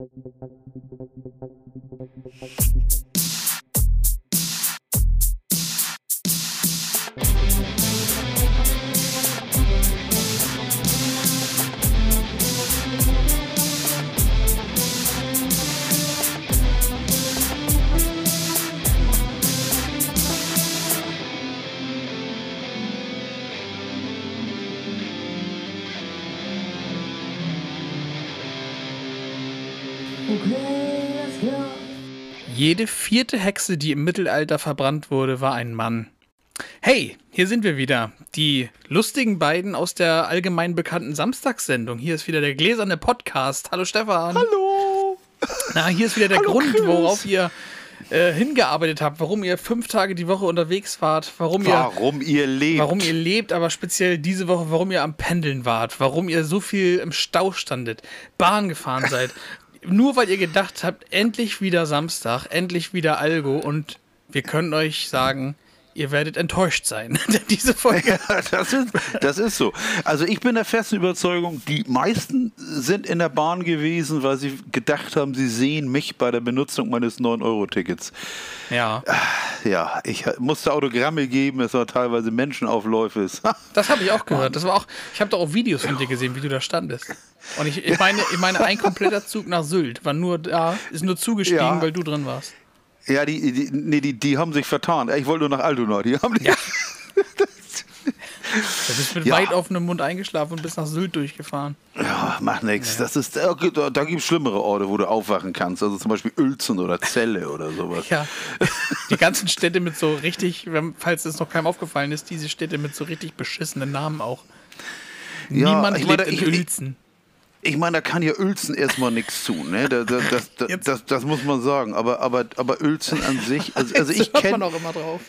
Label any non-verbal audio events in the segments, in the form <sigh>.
Thank you. Jede vierte Hexe, die im Mittelalter verbrannt wurde, war ein Mann. Hey, hier sind wir wieder. Die lustigen beiden aus der allgemein bekannten Samstagssendung. Hier ist wieder der gläserne Podcast. Hallo Stefan. Hallo. Na, hier ist wieder der Hallo, Grund, Chris. worauf ihr äh, hingearbeitet habt, warum ihr fünf Tage die Woche unterwegs wart, warum ihr Warum ihr lebt. Warum ihr lebt, aber speziell diese Woche, warum ihr am Pendeln wart, warum ihr so viel im Stau standet, Bahn gefahren seid. <laughs> Nur weil ihr gedacht habt, endlich wieder Samstag, endlich wieder Algo und wir können euch sagen, ihr werdet enttäuscht sein. <laughs> Diese Folge. Ja, das ist, das ist so. Also ich bin der festen Überzeugung, die meisten sind in der Bahn gewesen, weil sie gedacht haben, sie sehen mich bei der Benutzung meines 9-Euro-Tickets. Ja, Ja, ich musste Autogramme geben, es war teilweise Menschenaufläufe. <laughs> das habe ich auch gehört. Das war auch, ich habe doch auch Videos von dir gesehen, wie du da standest. Und ich, ich meine, ich meine, ein kompletter Zug nach Sylt war nur da, ist nur zugestiegen, Ja. weil du drin warst. Ja, die, die, nee, die, die haben sich vertan. Ich wollte nur nach Altona. Die haben Ja. <laughs> Du bist mit Ja. weit offenem Mund eingeschlafen und bist nach Sylt durchgefahren. Ja, macht nichts. Das ist, da, gibt es schlimmere Orte, wo du aufwachen kannst. Also zum Beispiel Uelzen oder Celle oder sowas. Ja, die ganzen Städte mit so richtig, falls es noch keinem aufgefallen ist, diese Städte mit so richtig beschissenen Namen auch. Ja, Niemand ich lebt meine, in ich- ich- Uelzen. Ich meine, da kann ja Uelzen erstmal nichts tun, ne? Da, da, das, das, das, das muss man sagen. Aber, aber, aber Uelzen an sich, <laughs> also, also ich hört man kenne auch immer drauf.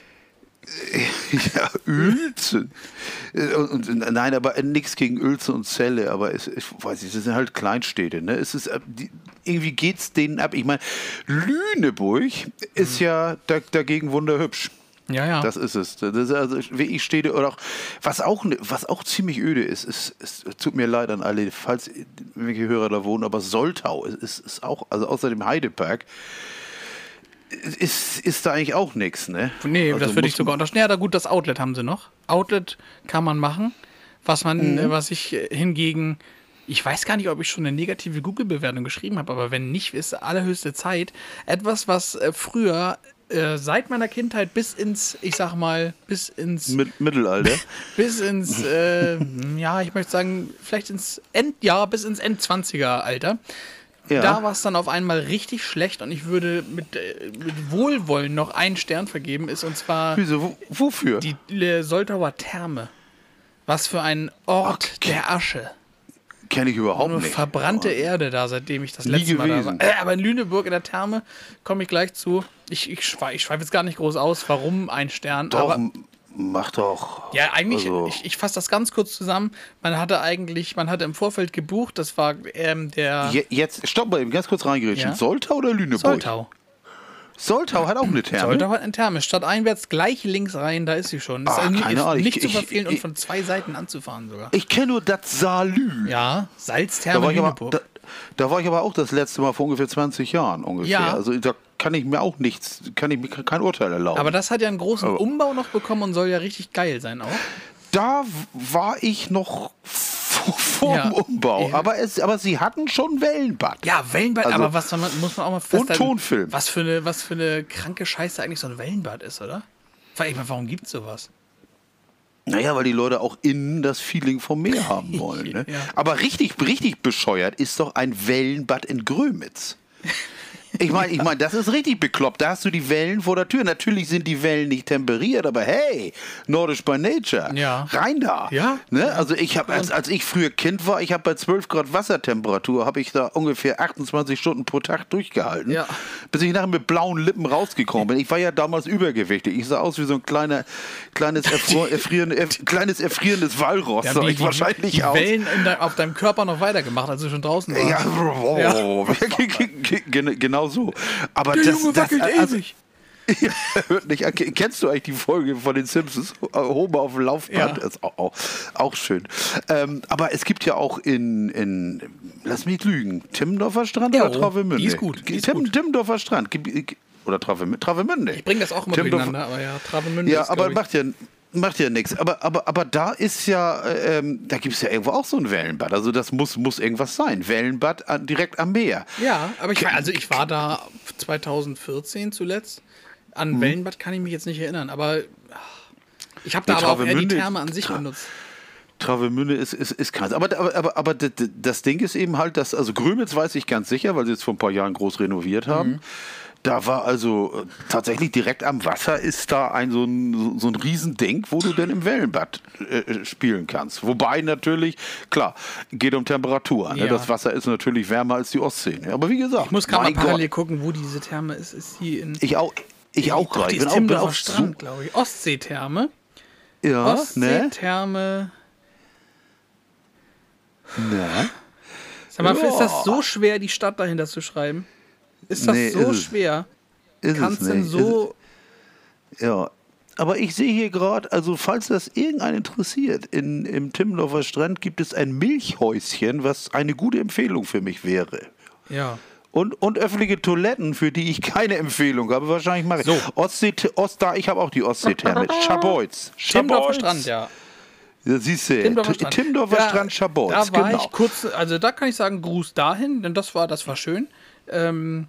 <laughs> ja, Uelzen. Äh, nein, aber nichts gegen Uelzen und Celle, aber es, ich weiß nicht, das sind halt Kleinstädte, ne? Es ist, äh, irgendwie geht's denen ab. Ich meine, Lüneburg ist ja da, dagegen wunderhübsch. Ja, ja. Das ist es. Das ist also wirklich steht oder auch was auch ne- was auch ziemlich öde ist. ist es tut mir leid an alle, falls irgendwelche Hörer da wohnen, aber Soltau ist, ist, auch also außer dem Heidepark ist, ist da eigentlich auch nichts, ne? nee, also das würde ich sogar unterstellen. Ja, da gut, das Outlet haben sie noch. Outlet kann man machen. Was man, äh, was ich äh, hingegen, ich weiß gar nicht, ob ich schon eine negative Google-Bewertung geschrieben habe, aber wenn nicht, ist allerhöchste Zeit. Etwas, was äh, früher äh, seit meiner Kindheit bis ins, ich sag mal, bis ins Mit, Mittelalter. <laughs> bis ins, äh, ja, ich möchte sagen, vielleicht ins Endjahr, bis ins Endzwanziger-Alter. Ja. Da war es dann auf einmal richtig schlecht und ich würde mit, äh, mit Wohlwollen noch einen Stern vergeben, ist und zwar Wieso? Wo, wofür? die Soltauer Therme. Was für ein Ort Okay. der Asche. Kenne ich überhaupt Nur nicht. verbrannte Erde da, seitdem ich das Nie letzte Mal da war. gewesen. Äh, aber in Lüneburg in der Therme komme ich gleich zu. Ich, ich schweife ich schweif jetzt gar nicht groß aus, warum ein Stern. Doch, aber mach doch. Ja, eigentlich, Also- ich, ich fasse das ganz kurz zusammen. Man hatte eigentlich, man hatte im Vorfeld gebucht, das war ähm, der Je, jetzt, stopp mal eben, ganz kurz reingerätschen. Ja. Soltau oder Lüneburg? Soltau. Soltau hat auch eine Therme. Soltau hat ein Therme. Statt einwärts gleich links rein, da ist sie schon. Ist, Ah, keine Ahnung. nicht Ich- zu ich- verfehlen und ich- von zwei Seiten anzufahren sogar. Ich kenne nur das Salü. Ja, Da Salztherme war, ich aber, da, da war ich aber auch das letzte Mal vor ungefähr 20 Jahren ungefähr. Ja. Also da kann ich mir auch nichts, kann ich mir kein Urteil erlauben. aber das hat ja einen großen Aber- Umbau noch bekommen und soll ja richtig geil sein auch. da war ich noch vor, vor Ja. dem Umbau. Ja. Aber, es, aber sie hatten schon Wellenbad. Ja, Wellenbad, Also- aber was man, muss man auch mal festhalten, Tonfilm. Was für, eine, was für eine kranke Scheiße eigentlich so ein Wellenbad ist, oder? Ich meine, warum gibt's sowas? Naja, weil die Leute auch innen das Feeling vom Meer <laughs> haben wollen. Ne? Ja. Aber richtig, richtig bescheuert ist doch ein Wellenbad in Grömitz. <laughs> Ich meine, ich mein, das ist richtig bekloppt. Da hast du die Wellen vor der Tür. Natürlich sind die Wellen nicht temperiert, aber hey, Nordisch by Nature. Ja. Rein da. Ja. Ne? Also ich habe, als, als ich früher Kind war, ich habe bei 12 Grad Wassertemperatur, habe ich da ungefähr 28 Stunden pro Tag durchgehalten, Ja. bis ich nachher mit blauen Lippen rausgekommen bin. Ich war ja damals übergewichtig. Ich sah aus wie so ein kleiner, kleines, <laughs> erfrieren, erf kleines erfrierendes Walross. Ja, sah die, ich die, wahrscheinlich die aus. Wellen de, auf deinem Körper noch weitergemacht, als du schon draußen warst. Ja, oh, <laughs> genau so. Aber Der das, Junge das, wackelt also, ewig. Ja, <laughs> hört nicht. Kennst du eigentlich die Folge von den Simpsons? Homer auf dem Laufband. Ja. Ist auch, auch, auch schön. Ähm, aber es gibt ja auch in, in lass mich lügen, Timmendorfer Strand Ja, oder oh, Travemünde? die ist gut, die ist Tim, gut. Timmendorfer Strand. Oder Travemünde? Ich bringe das auch immer Timmendorfer- durcheinander, aber ja, Travemünde Ja, ist, aber macht ja, macht ja nichts. Aber, aber, aber da ist ja, ähm, da gibt es ja irgendwo auch so ein Wellenbad. Also das muss, muss irgendwas sein. Wellenbad an, direkt am Meer. Ja, aber ich war, also ich war da 2014 zuletzt. An Mhm. Wellenbad kann ich mich jetzt nicht erinnern, aber ich habe da aber auch eher die Therme an sich Tra- benutzt. Travemünde ist, ist, ist krass. Aber, aber, aber, aber das Ding ist eben halt, dass, also Grömitz weiß ich ganz sicher, weil sie es vor ein paar Jahren groß renoviert haben. Mhm. Da war also äh, tatsächlich direkt am Wasser ist da ein so ein, so- ein Riesending, wo du dann im Wellenbad äh, spielen kannst. Wobei natürlich, klar, geht um Temperatur. Ne? Ja. Das Wasser ist natürlich wärmer als die Ostsee. Ne? Aber wie gesagt, Ich muss gerade mal parallel Gott, gucken, wo diese Therme ist. Ist die in. ich auch, ich auch gerade. Ich bin auch, bin auch Strand, glaube ich. Ostseetherme. ja, ne? Ostseetherme. Ne? Sag mal, ist das Ja. so schwer, die Stadt dahinter zu schreiben? Ist das Nee, so ist schwer? Ist Kannst du so. Ja, aber ich sehe hier gerade, also falls das irgendeinen interessiert, in, im Timmendorfer Strand gibt es ein Milchhäuschen, was eine gute Empfehlung für mich wäre. Ja. Und, und öffentliche Toiletten, für die ich keine Empfehlung habe, wahrscheinlich mache ich. So. Ostsee, Ost, da, ich habe auch die Ostseetherme. <laughs> Schabolz. Timmendorfer. Strand, ja. Ja, siehst du, Timmendorfer Timmendorfer, Strand. Timmendorfer Ja, Strand, Schabolz. Da war genau. ich kurz, also da kann ich sagen, Gruß dahin, denn das war, das war schön. Ähm,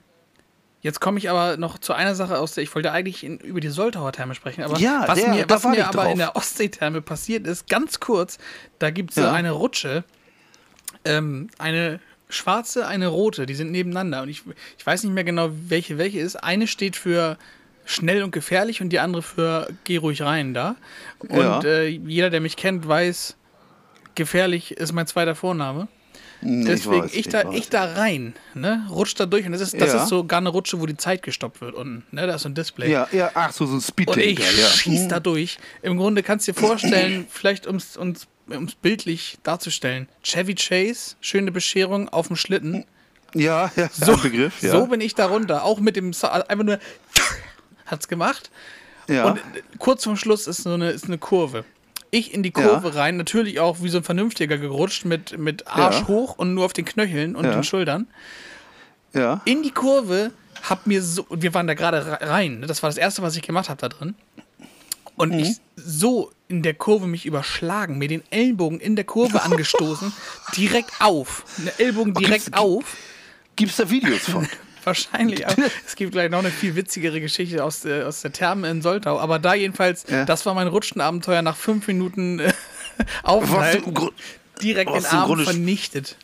jetzt komme ich aber noch zu einer Sache aus der, ich wollte eigentlich in, über die Soltauer Therme sprechen, aber Ja, was der- mir, was mir aber drauf. in der Ostseetherme passiert ist, ganz kurz, da gibt es Ja. eine Rutsche, ähm, eine schwarze, eine rote, die sind nebeneinander und ich, ich weiß nicht mehr genau, welche welche ist. Eine steht für schnell und gefährlich und die andere für geh ruhig rein da. Und Ja. äh, jeder, der mich kennt, weiß, gefährlich ist mein zweiter Vorname. Hm, Deswegen weiß, ich, da, weiß. ich da rein, ne, rutscht da durch und das ist, das Ja. ist sogar eine Rutsche, wo die Zeit gestoppt wird unten, ne, da ist so ein Display. Ja, ja, ach so, so ein Speed Und ich ja. schieß da durch. Im Grunde kannst du dir vorstellen, <clears throat> vielleicht ums, uns, ums bildlich darzustellen, Chevy Chase, schöne Bescherung auf dem Schlitten. Ja, <laughs> ja, So, Begriff, ja. so bin ich da runter, auch mit dem, einfach nur <laughs> hat's gemacht. ja. Und kurz vor Schluss ist so eine, ist eine Kurve. Ich in die Kurve rein, natürlich auch wie so ein Vernünftiger gerutscht, mit, mit Arsch Ja. hoch und nur auf den Knöcheln und Ja. den Schultern. ja. In die Kurve, hab mir so, und wir waren da gerade re- rein, ne? das war das Erste, was ich gemacht habe da drin. Und ich so in der Kurve mich überschlagen, mir den Ellenbogen in der Kurve <laughs> angestoßen, direkt auf. Den Ellbogen direkt gibt's- auf. Gibt's da Videos von? <laughs> <laughs> Wahrscheinlich. Aber <laughs> es gibt gleich noch eine viel witzigere Geschichte aus der, aus der Therme in Soltau. Aber da jedenfalls, Ja. das war mein Rutschenabenteuer nach fünf Minuten äh, <laughs> Aufenthalt. Direkt den im Arm vernichtet.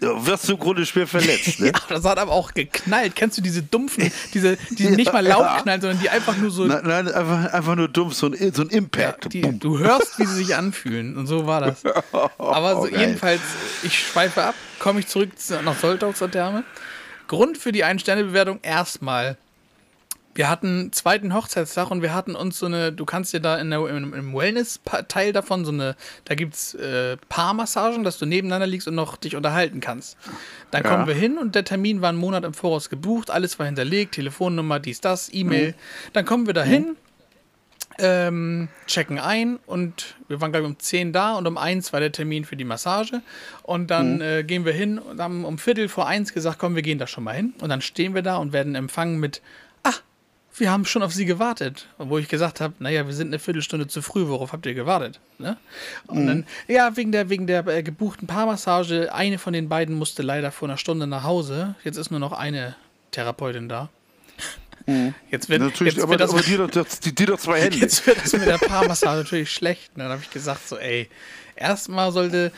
ja, wirst du im Grunde schwer verletzt, ne? Ja, das hat aber auch geknallt. Kennst du diese dumpfen, diese, die nicht mal laut Ja. knallen, sondern die einfach nur so. Nein, nein einfach, einfach nur dumm, so ein, so ein Ja, Impact. die, Bumm. du hörst, wie sie sich anfühlen. Und so war das. Aber so Oh, jedenfalls, ich schweife ab, komme ich zurück zu- nach Soltau zur Therme. Grund für die Ein-Sterne-Bewertung erstmal. Wir hatten zweiten Hochzeitstag und wir hatten uns so eine, du kannst dir da in der, im, Wellness-Teil davon so eine, da gibt es äh, Paarmassagen, dass du nebeneinander liegst und noch dich unterhalten kannst. Dann Ja. kommen wir hin und der Termin war einen Monat im Voraus gebucht, alles war hinterlegt, Telefonnummer, dies, das, E-Mail. Mhm. Dann kommen wir da hin, ähm, checken ein und wir waren glaube ich um 10 da und um 1 war der Termin für die Massage und dann äh, gehen wir hin und haben um Viertel vor 1 gesagt, komm, wir gehen da schon mal hin und dann stehen wir da und werden empfangen mit, ah, wir haben schon auf Sie gewartet. Wo ich gesagt habe, naja, wir sind eine Viertelstunde zu früh, worauf habt ihr gewartet? Ne? Und dann, ja, wegen der, wegen der äh, gebuchten Paarmassage, eine von den beiden musste leider vor einer Stunde nach Hause. Jetzt ist nur noch eine Therapeutin da. Jetzt wird, Natürlich, jetzt aber, wird das aber dir, doch, das- die, dir doch zwei Hände. Jetzt wird das mit der Paarmassage natürlich schlecht. Und dann habe ich gesagt, so, ey, erstmal sollte,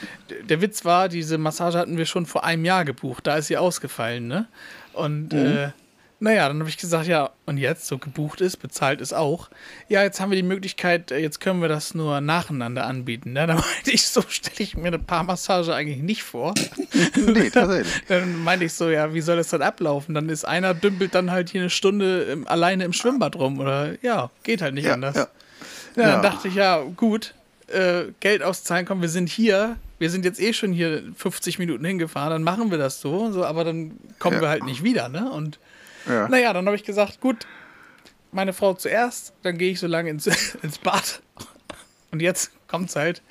der Witz war, diese Massage hatten wir schon vor einem Jahr gebucht, da ist sie ausgefallen, ne? Und, äh, naja, dann habe ich gesagt, ja, und jetzt, so gebucht ist, bezahlt ist auch. Ja, jetzt haben wir die Möglichkeit, äh, jetzt können wir das nur nacheinander anbieten. Ne? <laughs> Da meinte ich, so stelle ich mir eine Paarmassage eigentlich nicht vor. <laughs> nee, tatsächlich. <laughs> Dann meinte ich so, ja, wie soll das dann ablaufen? Dann ist einer dümpelt dann halt hier eine Stunde im, alleine im Schwimmbad rum oder ja, geht halt nicht Ja, anders. ja. Ja, dann Ja. dachte ich, ja, gut, äh, Geld auszahlen, komm, wir sind hier, wir sind jetzt eh schon hier 50 Minuten hingefahren, dann machen wir das so, so aber dann kommen wir halt nicht wieder, ne? Und Ja. naja, dann habe ich gesagt, gut, meine Frau zuerst, dann gehe ich so lange ins, <laughs> ins Bad. Und jetzt kommt's halt.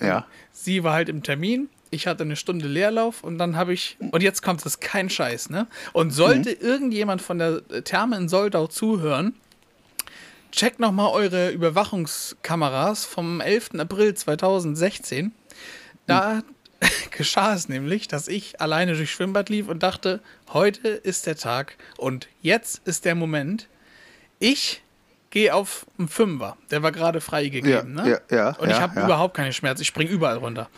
Ja. Sie war halt im Termin. Ich hatte eine Stunde Leerlauf und dann habe ich. Und jetzt kommt es kein Scheiß, ne? Und sollte irgendjemand von der Therme in Soldau zuhören, checkt nochmal eure Überwachungskameras vom 11. April 2016. Da <laughs> geschah es nämlich, dass ich alleine durchs Schwimmbad lief und dachte, heute ist der Tag und jetzt ist der Moment. Ich gehe auf einen Fünfer. Der war gerade freigegeben. Ja, ne? ja, ja, und ich habe überhaupt keine Schmerzen. Ich springe überall runter.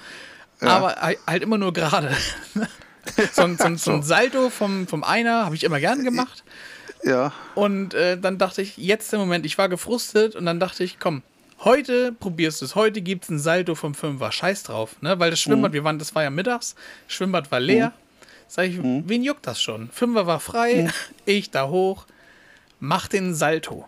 Aber halt halt immer nur gerade. <laughs> so, ein, so, ein, so ein <laughs> Salto vom, vom Einer habe ich immer gern gemacht. Ja. Und äh, dann dachte ich, jetzt der Moment, ich war gefrustet und dann dachte ich, komm, heute probierst du es. Heute gibt es ein Salto vom Fünfer. Scheiß drauf, ne? Weil das Schwimmbad, wir waren, das war ja mittags, Schwimmbad war leer. Sag ich, wen juckt das schon? Fünfer war frei, <laughs> ich da hoch, mach den Salto.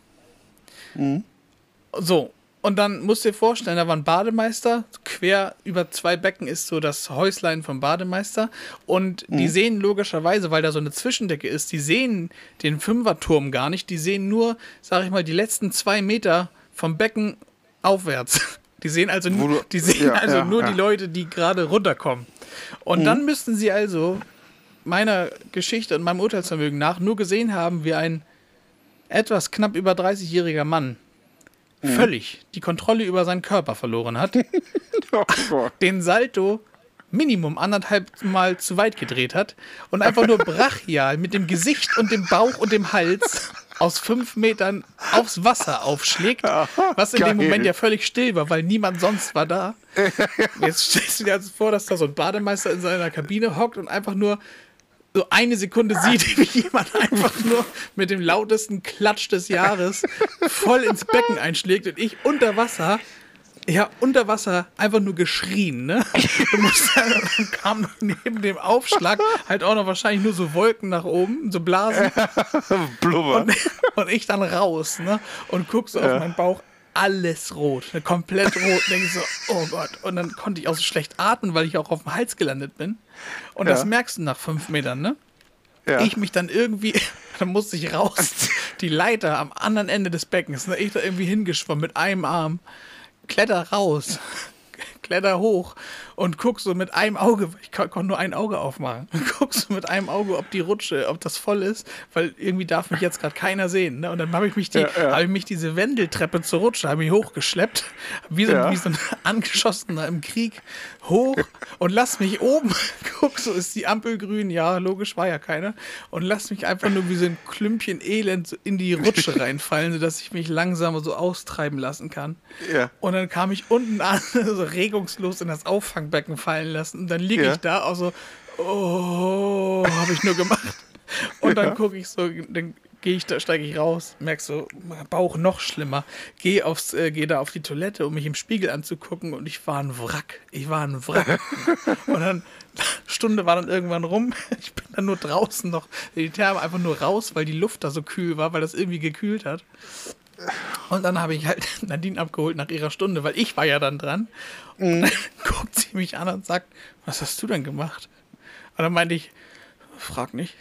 So, und dann musst du dir vorstellen, da war ein Bademeister, quer über zwei Becken ist so das Häuslein vom Bademeister. Und die sehen logischerweise, weil da so eine Zwischendecke ist, die sehen den Fünferturm gar nicht. Die sehen nur, sag ich mal, die letzten zwei Meter vom Becken aufwärts. Die sehen also, du- die sehen ja, also ja, nur ja. die Leute, die gerade runterkommen. Und dann müssten sie also meiner Geschichte und meinem Urteilsvermögen nach nur gesehen haben, wie ein etwas knapp über 30-jähriger Mann völlig die Kontrolle über seinen Körper verloren hat, <laughs> Oh den Salto Minimum anderthalb Mal zu weit gedreht hat und einfach nur brachial mit dem Gesicht und dem Bauch und dem Hals aus fünf Metern aufs Wasser aufschlägt, was in geil. dem Moment ja völlig still war, weil niemand sonst war da. <laughs> Jetzt stellst du dir also vor, dass da so ein Bademeister in seiner Kabine hockt und einfach nur so eine Sekunde sieht, <laughs> wie jemand einfach nur mit dem lautesten Klatsch des Jahres voll ins Becken einschlägt und ich unter Wasser, ja, unter Wasser einfach nur geschrien, ne? Du musst, dann kam neben dem Aufschlag halt auch noch wahrscheinlich nur so Wolken nach oben, so Blasen. <laughs> Blubber. Und, und ich dann raus, ne? Und guck so auf meinen Bauch, alles rot, ne? komplett rot. Denke ich so, oh Gott. Und dann konnte ich auch so schlecht atmen, weil ich auch auf dem Hals gelandet bin. Und das Ja. merkst du nach fünf Metern, ne? ja. Ich mich dann irgendwie, <laughs> dann musste ich raus, die Leiter am anderen Ende des Beckens, ne? Ich da irgendwie hingeschwommen mit einem Arm, kletter raus, kletter hoch und guck so mit einem Auge, ich kon- konnte nur ein Auge aufmachen, <laughs> guck so mit einem Auge, ob die Rutsche, ob das voll ist, weil irgendwie darf mich jetzt gerade keiner sehen. Ne? Und dann habe ich mich die, Ja, ja. habe ich mich diese Wendeltreppe zur Rutsche, habe ich hochgeschleppt, <laughs> wie so, Ja. wie so ein Angeschossener im Krieg, hoch und lass mich oben, <laughs> guck, so ist die Ampel grün, ja, logisch war ja keine, und lass mich einfach nur wie so ein Klümpchen Elend in die Rutsche reinfallen, sodass ich mich langsam so austreiben lassen kann. Ja. Und dann kam ich unten an, so regungslos in das Auffangbecken fallen lassen. Und dann liege Ja. ich da, auch so, oh, habe ich nur gemacht. Und dann Ja. gucke ich so, dann gehe ich da, steige ich raus, merk so, Bauch noch schlimmer. Gehe aufs, äh, gehe da auf die Toilette, um mich im Spiegel anzugucken und ich war ein Wrack. Ich war ein Wrack. <laughs> und dann, Stunde war dann irgendwann rum. Ich bin dann nur draußen noch, die Therme einfach nur raus, weil die Luft da so kühl war, weil das irgendwie gekühlt hat. Und dann habe ich halt <laughs> Nadine abgeholt nach ihrer Stunde, weil ich war ja dann dran. Und dann <laughs> guckt sie mich an und sagt, was hast du denn gemacht? Und dann meinte ich, frag nicht.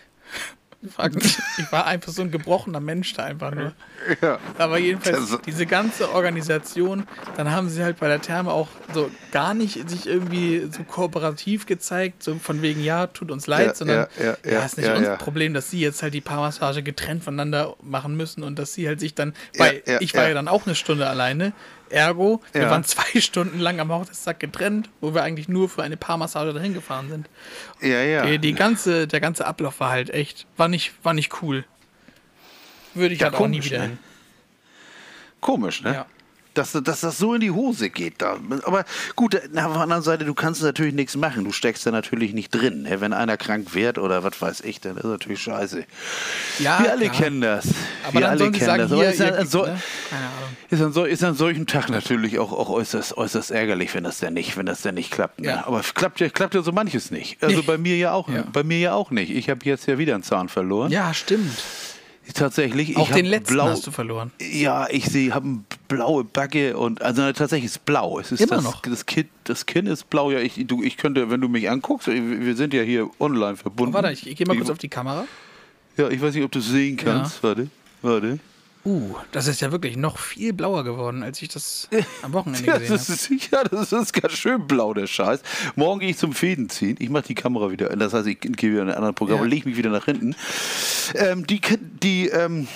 Ich war einfach so ein gebrochener Mensch da einfach nur. ja. Aber jedenfalls, Also- diese ganze Organisation, dann haben sie halt bei der Therme auch so gar nicht sich irgendwie so kooperativ gezeigt, so von wegen, ja, tut uns leid, Ja, sondern ja, ja, ja, ist nicht unser. Problem, dass sie jetzt halt die Paarmassage getrennt voneinander machen müssen und dass sie halt sich dann, weil ich war ja. ja. dann auch eine Stunde alleine, ergo, wir Ja. waren zwei <laughs> Stunden lang am Hochzeitstag getrennt, wo wir eigentlich nur für eine Paarmassage dahin gefahren sind. Ja, ja. Die, die ganze, der ganze Ablauf war halt echt, war nicht, war nicht cool. Würde ich Ja, halt auch nie komisch, wieder ne? hin. Komisch, ne? Ja. Dass, dass das so in die Hose geht da. Aber gut, na, auf der anderen Seite, du kannst natürlich nichts machen. Du steckst da natürlich nicht drin. Ne? Wenn einer krank wird oder was weiß ich, dann ist natürlich scheiße. Ja, Wir alle klar. kennen das. Aber Wir alle kennen sagen, das. Aber ist, an, an so, ne? Ist, an so, ist an solchen Tag natürlich auch, auch äußerst, äußerst ärgerlich, wenn das denn nicht, wenn das denn nicht klappt. Ne? Ja. Aber es klappt ja, klappt ja so manches nicht. Also bei mir ja auch, Ja. bei mir ja auch nicht. Ich habe jetzt ja wieder einen Zahn verloren. Ja, stimmt. Tatsächlich. Auch den letzten blau, hast du verloren. Ja, ich habe eine blaue Backe und also tatsächlich ist blau. Es ist Immer das, noch? Das Kinn, das Kinn ist blau. Ja, ich, du, ich könnte, wenn du mich anguckst, wir sind ja hier online verbunden. Oh, warte, ich, ich gehe mal kurz auf die Kamera. Ja, ich weiß nicht, ob du es sehen kannst. Warte, warte. Uh, das ist ja wirklich noch viel blauer geworden, als ich das <laughs> am Wochenende Ja, gesehen habe. ist, ja, das ist ganz schön blau, der Scheiß. Morgen gehe ich zum Fäden ziehen. Ich mache die Kamera wieder. Das heißt, ich gehe wieder in ein anderes Programm Ja. und lege mich wieder nach hinten. Ähm, die, die, ähm,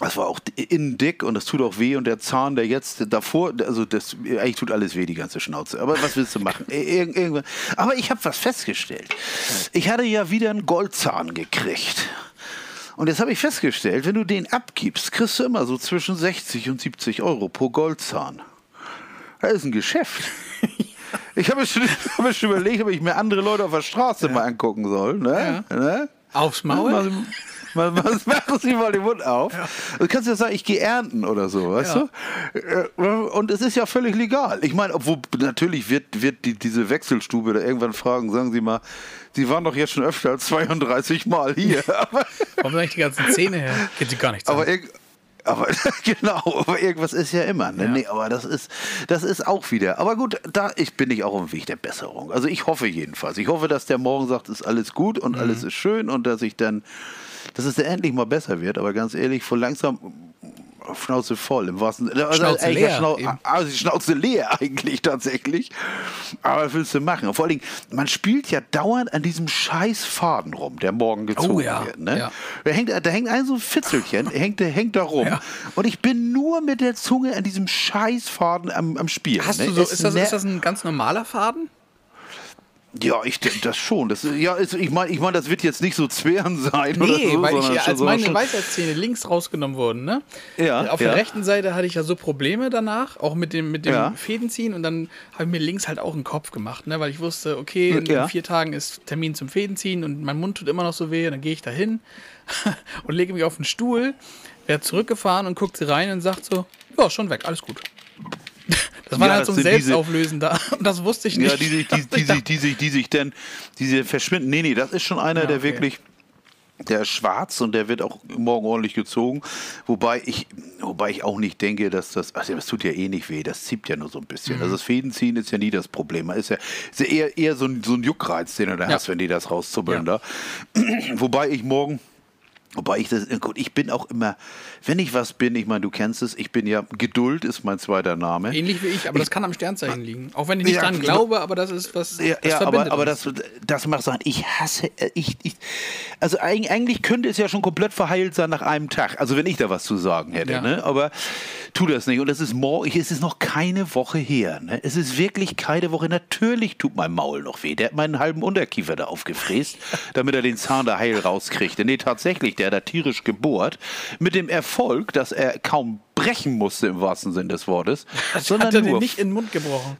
das war auch innen dick und das tut auch weh und der Zahn, der jetzt davor, also das eigentlich tut alles weh, die ganze Schnauze. Aber was willst du machen? <laughs> Ir irgendwann. Aber ich habe was festgestellt. Ich hatte ja wieder einen Goldzahn gekriegt. Und jetzt habe ich festgestellt, wenn du den abgibst, kriegst du immer so zwischen 60 und 70 Euro pro Goldzahn. Das ist ein Geschäft. <laughs> Ich habe mir, schon- hab schon überlegt, ob ich mir andere Leute auf der Straße mal angucken soll. Ne? Ne? Aufs Maul? Mal- mal- <laughs> machen Sie mal den Mund auf. Du kannst ja sagen, ich gehe ernten oder so, weißt Ja. du? Äh, Und es ist ja völlig legal. Ich meine, obwohl natürlich wird, wird die, diese Wechselstube da irgendwann fragen, sagen Sie mal, Sie waren doch jetzt schon öfter als 32 Mal hier. <laughs> Warum eigentlich die ganzen Zähne her? Geht sie gar nichts aber, aber <laughs> genau, aber irgendwas ist ja immer. Ne? Ja. Nee, aber das ist, das ist auch wieder. Aber gut, da ich, bin ich auch auf dem Weg der Besserung. Also ich hoffe jedenfalls. Ich hoffe, dass der morgen sagt, ist alles gut und Mhm. alles ist schön und dass ich dann, dass es endlich mal besser wird. Aber ganz ehrlich, von langsam Schnauze voll im wahrsten Sinne. Also Schnauze leer Schnau eben. also Schnauze leer <laughs> eigentlich tatsächlich. Aber was willst du machen? Und vor allen Dingen, man spielt ja dauernd an diesem scheiß Faden rum, der morgen gezogen Oh ja, wird. Ne? ja. Da, hängt, da hängt ein so ein Fitzelchen, <laughs> hängt, hängt da rum. Ja. Und ich bin nur mit der Zunge an diesem scheiß Faden am, am Spielen. Hast ne? du so, ist das, ist das ein ganz normaler Faden? Ja, ich denke das schon. Das, ja, ist, ich meine, ich mein, das wird jetzt nicht so Zwirn sein oder Nee, so. weil ich, schon als meine Weisheitszähne links rausgenommen wurden, ne? Ja, Auf ja. der rechten Seite hatte ich ja so Probleme danach, auch mit dem, mit dem Ja. Fädenziehen und dann habe ich mir links halt auch einen Kopf gemacht, ne? Weil ich wusste, okay, in, Ja. in vier Tagen ist Termin zum Fädenziehen und mein Mund tut immer noch so weh und dann gehe ich da hin <laughs> und lege mich auf den Stuhl, werde zurückgefahren und guckt sie rein und sagt so, ja, schon weg, alles gut. Das war Ja, halt so ein diese- Selbstauflösender <laughs> und das wusste ich nicht. Ja, die, sich- die, die, sich- die, sich, die sich dann, diese verschwinden. Nee, nee, das ist schon einer, Ja, der okay. wirklich, der ist schwarz und der wird auch morgen ordentlich gezogen. Wobei ich, wobei ich auch nicht denke, dass das, also das tut ja eh nicht weh, das zieht ja nur so ein bisschen. Mhm. Also das Fädenziehen ist ja nie das Problem. Man Ist ja, ist ja eher, eher so, ein, so ein Juckreiz, den du da Ja. hast, wenn die das rauszubbeln Ja. da. <clears throat> Wobei ich morgen. Wobei ich das, gut, ich bin auch immer, wenn ich was bin, ich meine, du kennst es, ich bin ja, Geduld ist mein zweiter Name. Ähnlich wie ich, aber das kann am Sternzeichen liegen. Auch wenn ich nicht Ja, dran genau. glaube, aber das ist was. Ja, das ja aber, aber das, das macht sein. Ich hasse, äh, ich, ich, also eig- eigentlich könnte es ja schon komplett verheilt sein nach einem Tag. Also wenn ich da was zu sagen hätte, Ja. ne? Aber tu das nicht. Und es ist morgen, es ist noch keine Woche her. Ne? Es ist wirklich keine Woche. Natürlich tut mein Maul noch weh. Der hat meinen halben Unterkiefer da aufgefräst, damit er den Zahn da heil rauskriegte. Nee, tatsächlich, der hat da tierisch gebohrt. Mit dem Erfolg, dass er kaum brechen musste im wahrsten Sinn des Wortes. <laughs> sondern hat er den nur nicht in den Mund gebrochen.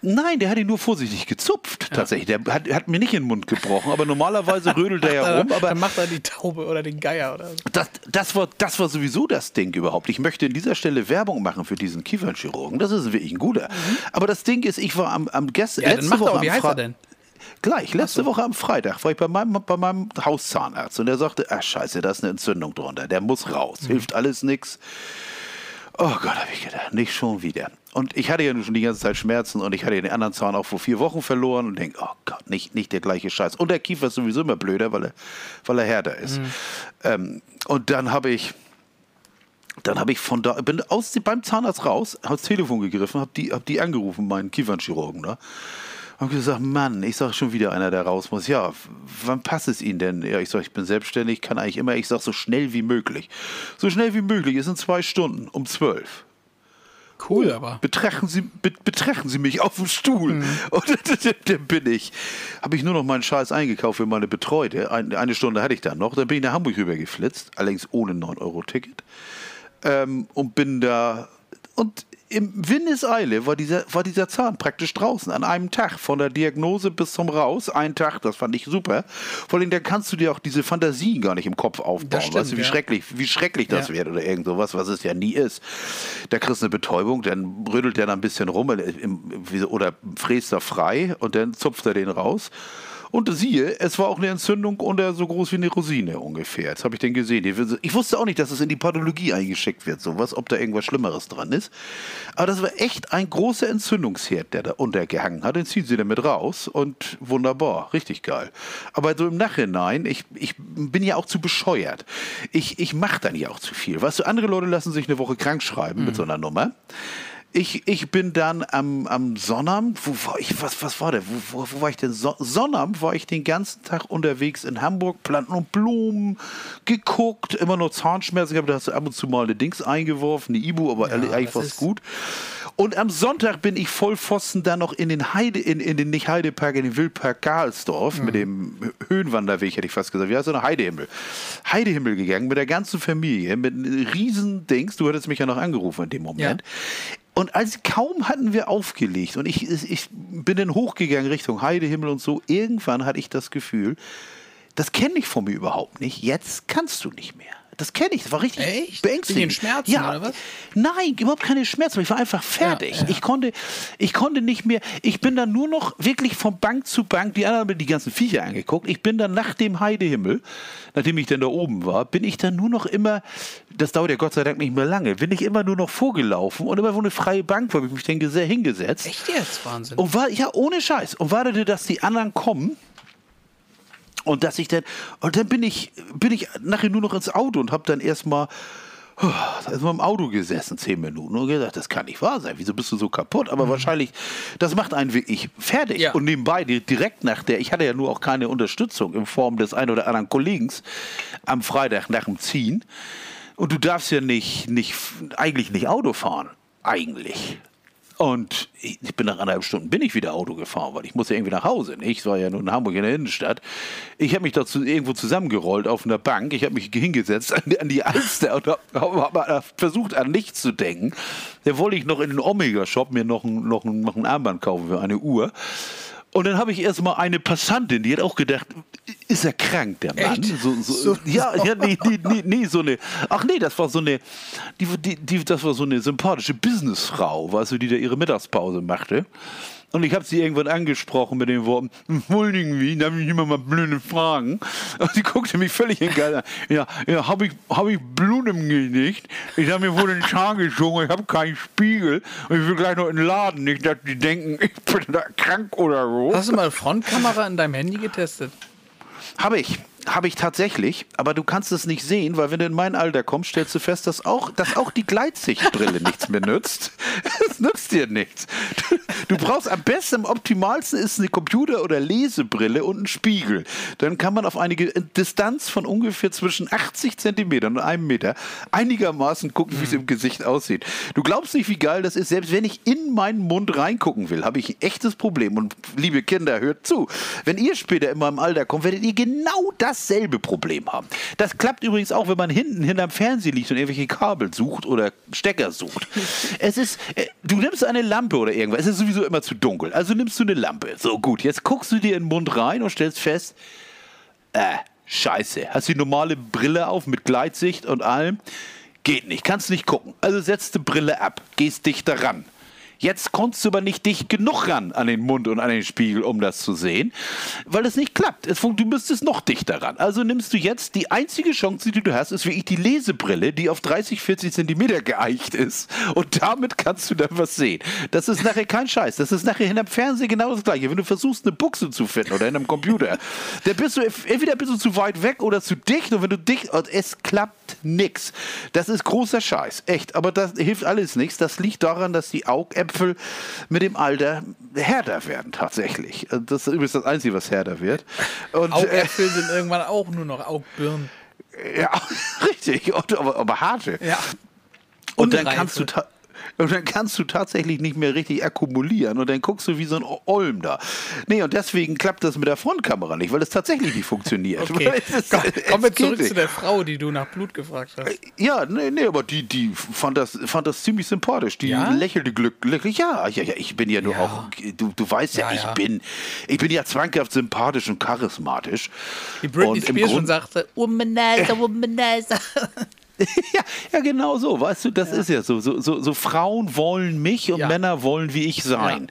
Nein, der hat ihn nur vorsichtig gezupft, tatsächlich. Der hat, hat mir nicht in den Mund gebrochen, aber normalerweise rödelt er ja <laughs> rum. Aber dann macht er die Taube oder den Geier oder so. das, das, war, das war sowieso das Ding überhaupt. Ich möchte an dieser Stelle Werbung machen für diesen Kiefernchirurgen. Das ist wirklich ein guter. Aber das Ding ist, ich war am, am gestern. Mhm. Ja, dann macht er auch. Wie heißt er denn? Gleich, letzte Woche am Freitag war ich bei meinem, bei meinem Hauszahnarzt und der sagte, ach scheiße, da ist eine Entzündung drunter, der muss raus, Mhm. hilft alles nix. Oh Gott, habe ich gedacht, nicht schon wieder. Und ich hatte ja nun schon die ganze Zeit Schmerzen und ich hatte den anderen Zahn auch vor vier Wochen verloren und denke, oh Gott, nicht, nicht der gleiche Scheiß. Und der Kiefer ist sowieso immer blöder, weil er, weil er härter ist. Ähm, und dann habe ich, dann habe ich von da, bin aus, beim Zahnarzt raus, habe das Telefon gegriffen, habe die, hab die angerufen, meinen Kiefernchirurgen da. Hab gesagt, Mann, ich sag schon wieder einer, der raus muss. Ja, wann passt es Ihnen denn? Ja, ich sag, ich bin selbstständig, kann eigentlich immer. Ich sag, so schnell wie möglich. So schnell wie möglich, ist in zwei Stunden, um zwölf. Cool, aber. Betrachten Sie, be, betrachten Sie mich auf dem Stuhl. Mhm. <laughs> Und dann bin ich, habe ich nur noch meinen Scheiß eingekauft für meine Betreute. Ein, eine Stunde hatte ich dann noch. Dann bin ich nach Hamburg rübergeflitzt, allerdings ohne 9-Euro-Ticket. Ähm, und bin da. Und im Windeseile war dieser, war dieser Zahn praktisch draußen an einem Tag, von der Diagnose bis zum Raus. Ein Tag, das fand ich super. Vor allem, da kannst du dir auch diese Fantasien gar nicht im Kopf aufbauen. stimmt, weißt du, wie ja. schrecklich, wie schrecklich das Ja. wird oder irgend sowas, was es ja nie ist. Da kriegst du eine Betäubung, dann rüttelt der da ein bisschen rum oder fräst er frei und dann zupft er den raus. Und siehe, es war auch eine Entzündung unter so groß wie eine Rosine ungefähr. Jetzt habe ich den gesehen. Ich wusste auch nicht, dass es in die Pathologie eingeschickt wird, sowas, ob da irgendwas Schlimmeres dran ist. Aber das war echt ein großer Entzündungsherd, der da untergehangen hat. Den ziehen sie damit raus und wunderbar, richtig geil. Aber so im Nachhinein, ich, ich bin ja auch zu bescheuert. Ich, ich mache dann ja auch zu viel. Weißt du, andere Leute lassen sich eine Woche krank schreiben mhm. mit so einer Nummer. Ich, ich bin dann am, am Sonnabend, wo war ich, was, was war der? Wo, wo, wo war ich denn? So, Sonnabend war ich den ganzen Tag unterwegs in Hamburg, Planten und Blumen, geguckt, immer nur Zahnschmerzen gehabt, da hast du ab und zu mal eine Dings eingeworfen, eine Ibu, aber ja, eigentlich war es gut. Und am Sonntag bin ich voll Pfosten dann noch in den Heide, in, in den nicht Heidepark, in den Wildpark Karlsdorf mhm. mit dem Höhenwanderweg, hätte ich fast gesagt. Wie heißt der Heidehimmel? Heidehimmel gegangen mit der ganzen Familie, mit einem riesen Dings. Du hattest mich ja noch angerufen in dem Moment. Ja. Und als kaum hatten wir aufgelegt und ich, ich bin dann hochgegangen Richtung Heidehimmel und so, irgendwann hatte ich das Gefühl, das kenne ich von mir überhaupt nicht. Jetzt kannst du nicht mehr. Das kenne ich. Das war richtig Echt? beängstigend. Schmerzen ja, oder was? Nein, überhaupt keine Schmerzen. Ich war einfach fertig. Ja, ja. Ich, konnte, ich konnte nicht mehr. Ich bin dann nur noch wirklich von Bank zu Bank, die anderen haben die ganzen Viecher angeguckt. Ich bin dann nach dem Heidehimmel, nachdem ich dann da oben war, bin ich dann nur noch immer, das dauert ja Gott sei Dank nicht mehr lange, bin ich immer nur noch vorgelaufen und immer wo eine freie Bank war, habe ich mich dann hingesetzt. Echt jetzt? Wahnsinn. Und war, ja, ohne Scheiß. Und wartete, dass die anderen kommen und dass ich dann, und dann bin ich, bin ich nachher nur noch ins Auto und habe dann erstmal erstmal im Auto gesessen, zehn Minuten und gesagt, das kann nicht wahr sein. Wieso bist du so kaputt? Aber mhm. wahrscheinlich, das macht einen wirklich fertig. Ja. Und nebenbei, direkt nach der, ich hatte ja nur auch keine Unterstützung in Form des einen oder anderen Kollegen am Freitag nach dem Ziehen. Und du darfst ja nicht, nicht, eigentlich nicht Auto fahren. Eigentlich. Und ich bin nach anderthalb Stunden bin ich wieder Auto gefahren, weil ich musste irgendwie nach Hause. Ich war ja nur in Hamburg in der Innenstadt. Ich habe mich dazu irgendwo zusammengerollt auf einer Bank. Ich habe mich hingesetzt an die, an die Alster und habe hab versucht an nichts zu denken. Da wollte ich noch in den Omega-Shop mir noch ein, noch, ein, noch ein Armband kaufen für eine Uhr. Und dann habe ich erstmal eine Passantin, die hat auch gedacht, ist er krank, der Mann? So, so, so, ja, ja, nee, nee, nee, nee, so eine, ach nee, das war so eine, die, die, die, das war so eine sympathische Businessfrau, weißt du, die da ihre Mittagspause machte. Und ich habe sie irgendwann angesprochen mit den Worten, entschuldigen Sie, darf ich immer mal blöde Fragen? Und sie guckte mich völlig egal an. Ja, ja habe ich, hab ich Blut im Gesicht? Ich habe mir wohl den Zahn geschoben, ich habe keinen Spiegel und ich will gleich noch in den Laden. Nicht, dass die denken, <laughs> ich bin da krank oder so. Hast du mal Frontkamera in deinem Handy getestet? Habe ich. Habe ich tatsächlich, aber du kannst es nicht sehen, weil wenn du in mein Alter kommst, stellst du fest, dass auch, dass auch die Gleitsichtbrille nichts mehr nützt. <laughs> Es nützt dir nichts. Du, du, brauchst am besten, am optimalsten ist eine Computer- oder Lesebrille und ein Spiegel. Dann kann man auf eine Distanz von ungefähr zwischen 80 Zentimetern und einem Meter einigermaßen gucken, wie es im Gesicht aussieht. Du glaubst nicht, wie geil das ist. Selbst wenn ich in meinen Mund reingucken will, habe ich ein echtes Problem. Und liebe Kinder, hört zu. Wenn ihr später in meinem Alter kommt, werdet ihr genau das dasselbe Problem haben. Das klappt übrigens auch, wenn man hinten hinterm Fernseher liegt und irgendwelche Kabel sucht oder Stecker sucht. <laughs> es ist, äh, du nimmst eine Lampe oder irgendwas, es ist sowieso immer zu dunkel. Also nimmst du eine Lampe. So gut, jetzt guckst du dir in den Mund rein und stellst fest, äh, scheiße, hast du die normale Brille auf mit Gleitsicht und allem? Geht nicht, kannst nicht gucken. Also setzt die Brille ab, gehst dichter ran. Jetzt kommst du aber nicht dicht genug ran an den Mund und an den Spiegel, um das zu sehen, weil es nicht klappt. Es, du müsstest noch dichter ran. Also nimmst du jetzt die einzige Chance, die du hast, ist wirklich die Lesebrille, die auf 30, 40 Zentimeter geeicht ist. Und damit kannst du dann was sehen. Das ist nachher kein Scheiß. Das ist nachher hinterm Fernseher genau das Gleiche. Wenn du versuchst, eine Buchse zu finden oder in einem Computer, <laughs> dann bist du entweder bist du zu weit weg oder zu dicht. Und wenn du dicht, es klappt nichts. Das ist großer Scheiß. Echt. Aber das hilft alles nichts. Das liegt daran, dass die Aug-App Äpfel mit dem Alter härter werden tatsächlich. Das ist übrigens das Einzige, was härter wird. Und, Augäpfel äh, sind irgendwann auch nur noch Augbirnen. Ja, <laughs> richtig, aber, aber harte. Ja. Und dann kannst du und dann kannst du tatsächlich nicht mehr richtig akkumulieren und dann guckst du wie so ein Olm da. Nee, und deswegen klappt das mit der Frontkamera nicht, weil es tatsächlich nicht funktioniert. Okay. Es, Kommen wir zurück zu der Frau, die du nach Blut gefragt hast. Äh, ja, nee, nee, aber die, die fand, das, fand das ziemlich sympathisch. Die ja? lächelte glücklich. Ja, ja, ja, ich bin ja nur ja. auch, du, du weißt ja, ja ich bin, ich bin ja zwanghaft sympathisch und charismatisch. Die Britney Spears schon sagte, Womanizer, Womanizer. <laughs> <laughs> ja, ja, genau so, weißt du, das ja. ist ja so. So, so. so, Frauen wollen mich und ja. Männer wollen wie ich sein.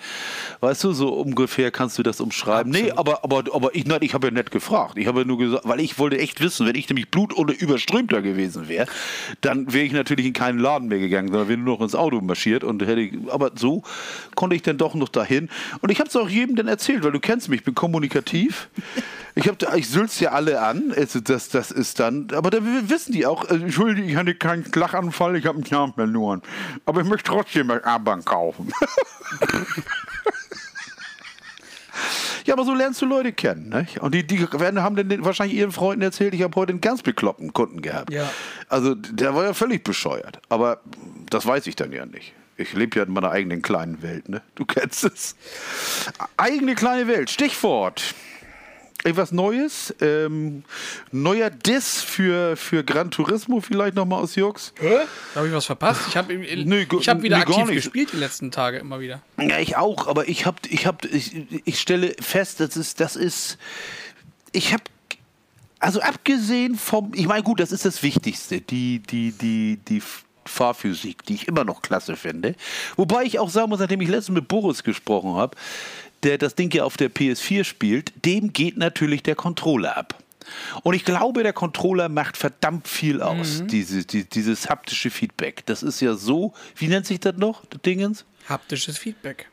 Weißt du, so ungefähr kannst du das umschreiben. Absolut. Nee, aber, aber, aber ich, ich habe ja nicht gefragt. Ich habe ja nur gesagt, weil ich wollte echt wissen, wenn ich nämlich Blut oder überströmter gewesen wäre, dann wäre ich natürlich in keinen Laden mehr gegangen, sondern wäre nur noch ins Auto marschiert und hätte ich, aber so konnte ich dann doch noch dahin. Und ich habe es auch jedem dann erzählt, weil du kennst mich, ich bin kommunikativ. Ich, hab, ich sülz ja alle an, also das, das ist dann, aber da wissen die auch, also, Entschuldigung, ich hatte keinen Lachanfall, ich habe einen Kern verloren. Aber ich möchte trotzdem eine A-Bahn kaufen. <laughs> Ja, aber so lernst du Leute kennen. Ne? Und die, die werden, haben dann wahrscheinlich ihren Freunden erzählt, ich habe heute einen ganz bekloppten Kunden gehabt. Ja. Also der war ja völlig bescheuert. Aber das weiß ich dann ja nicht. Ich lebe ja in meiner eigenen kleinen Welt. Ne? Du kennst es. Eigene kleine Welt. Stichwort etwas Neues. Ähm, neuer Diss für, für Gran Turismo vielleicht nochmal aus Jux. Hä? Habe ich was verpasst? Ich habe hab wieder nee, aktiv gespielt die letzten Tage immer wieder. Ja, ich auch, aber ich habe, ich habe, ich, ich stelle fest, das ist, das ist, ich habe also abgesehen vom, ich meine, gut, das ist das Wichtigste, die, die, die, die Fahrphysik, die ich immer noch klasse finde. Wobei ich auch sagen muss, nachdem ich letztens mit Boris gesprochen habe, der das Ding ja auf der PS4 spielt, dem geht natürlich der Controller ab. Und ich glaube, der Controller macht verdammt viel aus, mhm. diese, die, dieses haptische Feedback. Das ist ja so, wie nennt sich das noch, das Dingens? Haptisches Feedback.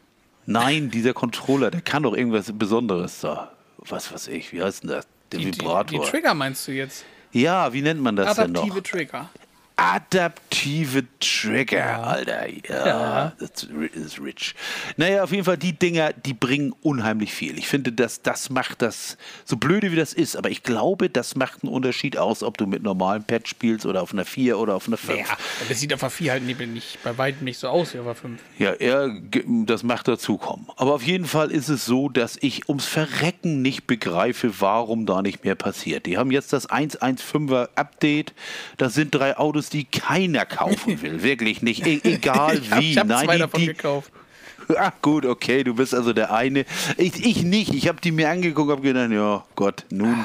Nein, <laughs> dieser Controller, der kann doch irgendwas Besonderes da. Was weiß ich, wie heißt denn das? Der die, Vibrator. Die, die Trigger meinst du jetzt? Ja, wie nennt man das Adaptive denn noch? Adaptive Trigger adaptive Trigger, ja. Alter. Ja, ja. Das ist rich. Naja, auf jeden Fall, die Dinger, die bringen unheimlich viel. Ich finde, dass das macht das, so blöde wie das ist, aber ich glaube, das macht einen Unterschied aus, ob du mit normalem Pad spielst oder auf einer 4 oder auf einer 5. Ja, das sieht auf der 4 halt nicht, bei weitem nicht so aus wie auf der 5. Ja, er, das macht dazukommen. Aber auf jeden Fall ist es so, dass ich ums Verrecken nicht begreife, warum da nicht mehr passiert. Die haben jetzt das 1.1.5er Update, da sind drei Autos Autos, die keiner kaufen <laughs> will. Wirklich nicht. E egal <laughs> ich wie. ich habe zwei die, davon die, gekauft. <laughs> Ach gut, okay, du bist also der eine. Ich, ich nicht. Ich habe die mir angeguckt und habe gedacht, ja Gott, nun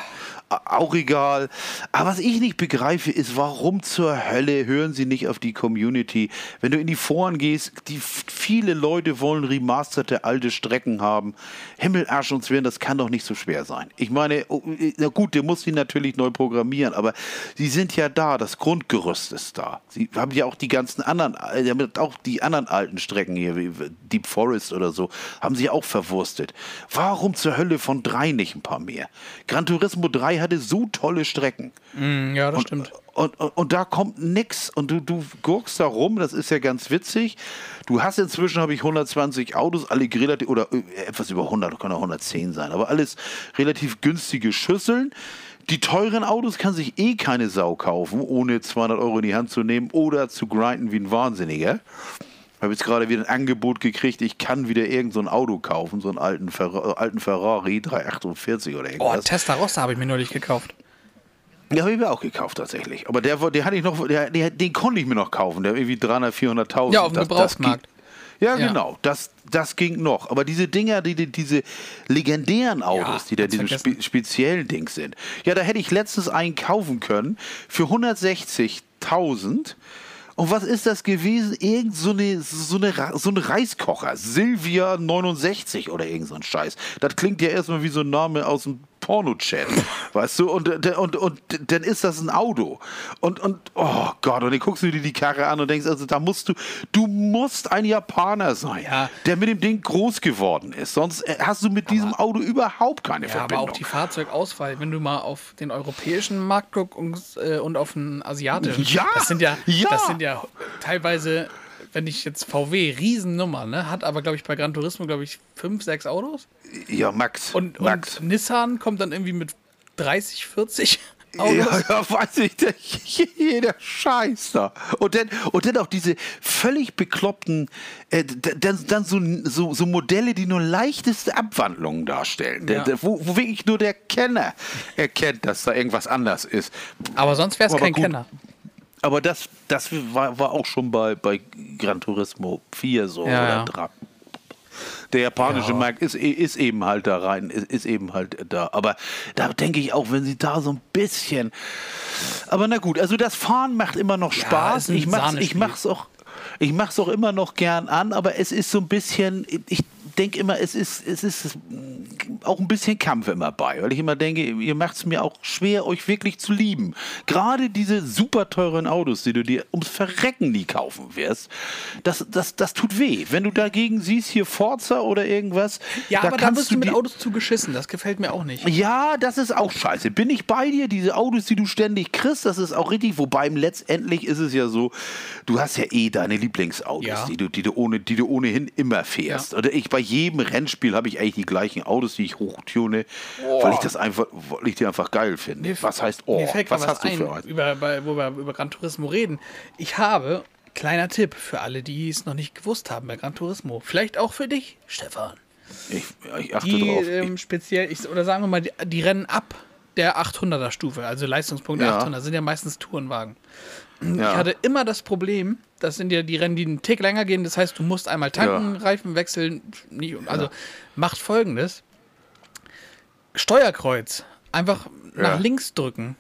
auch egal. Aber was ich nicht begreife, ist, warum zur Hölle hören sie nicht auf die Community? Wenn du in die Foren gehst, die viele Leute wollen remasterte alte Strecken haben. Himmel, Arsch und Zwirn, das kann doch nicht so schwer sein. Ich meine, oh, na gut, der muss sie natürlich neu programmieren, aber sie sind ja da, das Grundgerüst ist da. Sie haben ja auch die ganzen anderen, äh, auch die anderen alten Strecken hier, wie Deep Forest oder so, haben sie auch verwurstet. Warum zur Hölle von drei nicht ein paar mehr? Gran Turismo 3 hatte so tolle Strecken. Mm, ja, das und, stimmt. Und, und, und, da kommt nichts und du, du gurkst da rum, das ist ja ganz witzig. Du hast inzwischen, habe ich 120 Autos, alle relativ, oder äh, etwas über 100, kann auch 110 sein, aber alles relativ günstige Schüsseln. Die teuren Autos kann sich eh keine Sau kaufen, ohne 200 Euro in die Hand zu nehmen oder zu grinden wie ein Wahnsinniger. Ich habe jetzt gerade wieder ein Angebot gekriegt, ich kann wieder irgend so ein Auto kaufen, so einen alten, Fer alten Ferrari 348 oder irgendwas. Oh, Testa Rossa habe ich mir neulich gekauft. Ja, habe ich mir auch gekauft tatsächlich. Aber der, der hatte ich noch, der, der, den konnte ich mir noch kaufen, der irgendwie 300, 400.000. Ja, auf dem Gebrauchsmarkt. Ja, ja, genau. Das, das ging noch. Aber diese Dinger, die, die diese legendären Autos, ja, die da diese spe speziellen Dings sind. Ja, da hätte ich letztens einen kaufen können für 160.000 und was ist das gewesen? Irgend so eine, so eine, so ein Reiskocher. Silvia 69 oder irgend so ein Scheiß. Das klingt ja erstmal wie so ein Name aus dem Porno-Chat, weißt du? Und, und, und, und dann ist das ein Auto. Und, und, oh Gott, und dann guckst du dir die Karre an und denkst, also da musst du, du musst ein Japaner sein, ja. der mit dem Ding groß geworden ist. Sonst äh, hast du mit aber, diesem Auto überhaupt keine ja, Verbindung. Aber auch die Fahrzeugauswahl, wenn du mal auf den europäischen Markt guckst und, äh, und auf den asiatischen, ja, das sind ja, ja. das sind ja teilweise wenn ich jetzt VW, Riesennummer, ne, hat aber, glaube ich, bei Gran Turismo, glaube ich, fünf, sechs Autos. Ja, Max. Und, Max. und Nissan kommt dann irgendwie mit 30, 40 Autos. Ja, <laughs> ja, weiß ich, <laughs> jeder Scheiß da. Und dann, und dann auch diese völlig bekloppten, äh, dann, dann so, so, so, Modelle, die nur leichteste Abwandlungen darstellen. Ja. Der, wo, wo wirklich nur der Kenner erkennt, dass da irgendwas anders ist. Aber sonst wäre es kein gut. Kenner. Aber das, das war, war auch schon bei, bei Gran Turismo 4 so ja, oder 3. Der japanische ja. Markt ist, ist eben halt da rein, ist, ist eben halt da. Aber da denke ich auch, wenn sie da so ein bisschen. Aber na gut, also das Fahren macht immer noch Spaß. Ja, ich mach's, ich mach's auch. Ich mache es auch immer noch gern an, aber es ist so ein bisschen, ich denke immer, es ist, es ist auch ein bisschen Kampf immer bei, weil ich immer denke, ihr macht es mir auch schwer, euch wirklich zu lieben. Gerade diese super teuren Autos, die du dir ums Verrecken nie kaufen wirst, das, das, das tut weh. Wenn du dagegen siehst, hier Forza oder irgendwas. Ja, da aber da wirst du mit Autos zu geschissen, das gefällt mir auch nicht. Ja, das ist auch scheiße. Bin ich bei dir? Diese Autos, die du ständig kriegst, das ist auch richtig. Wobei letztendlich ist es ja so, du hast ja eh deine Lieblingsautos, ja. die, du, die, du ohne, die du ohnehin immer fährst. Ja. Oder ich bei jedem Rennspiel habe ich eigentlich die gleichen Autos, die ich hochtune, oh. weil ich das einfach, weil ich die einfach geil finde. Mir, was heißt oh? was hast du für ein, über, bei, wo wir über Gran Turismo reden. Ich habe, kleiner Tipp für alle, die es noch nicht gewusst haben bei Gran Turismo, vielleicht auch für dich, Stefan. Ich, ich achte die, drauf. Ähm, speziell, ich, oder sagen wir mal, die, die rennen ab der 800er Stufe, also Leistungspunkt ja. 800, sind ja meistens Tourenwagen. Ja. Ich hatte immer das Problem, das sind ja die Rennen, die einen Tick länger gehen. Das heißt, du musst einmal tanken, ja. Reifen wechseln. Also ja. macht folgendes: Steuerkreuz einfach nach links drücken.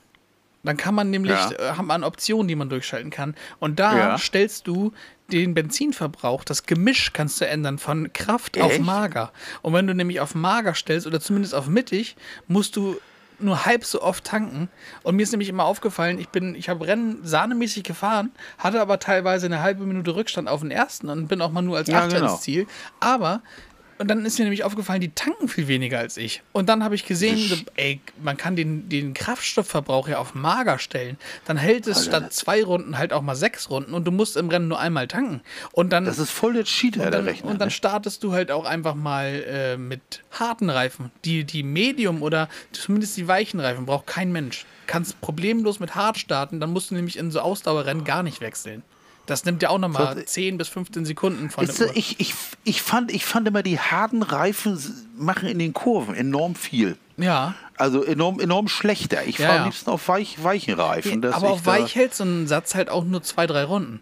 Dann kann man nämlich, äh, haben man Optionen, die man durchschalten kann. Und da stellst du den Benzinverbrauch, das Gemisch kannst du ändern von Kraft Echt? auf mager. Und wenn du nämlich auf mager stellst oder zumindest auf mittig, musst du nur halb so oft tanken. Und mir ist nämlich immer aufgefallen, ich bin, ich habe Rennen sahnemäßig gefahren, hatte aber teilweise eine halbe Minute Rückstand auf den ersten und bin auch mal nur als ja, Achter genau. ins Ziel. Aber und dann ist mir nämlich aufgefallen, die tanken viel weniger als ich. Und dann habe ich gesehen, so, ey, man kann den, den Kraftstoffverbrauch ja auf mager stellen. Dann hält es Alter. statt zwei Runden halt auch mal sechs Runden und du musst im Rennen nur einmal tanken. Und dann, das ist voll der Cheater, der Rechner. Und dann ne? startest du halt auch einfach mal äh, mit harten Reifen. Die, die Medium oder zumindest die weichen Reifen braucht kein Mensch. Kannst problemlos mit hart starten, dann musst du nämlich in so Ausdauerrennen gar nicht wechseln. Das nimmt ja auch nochmal 10 bis 15 Sekunden von der Uhr. Ich, ich, ich, fand, ich fand immer, die harten Reifen machen in den Kurven enorm viel. Ja. Also enorm, enorm schlechter. Ich ja, fahre am liebsten auf weich, weichen Reifen. Ja, aber auf weich hält so ein Satz halt auch nur zwei, drei Runden.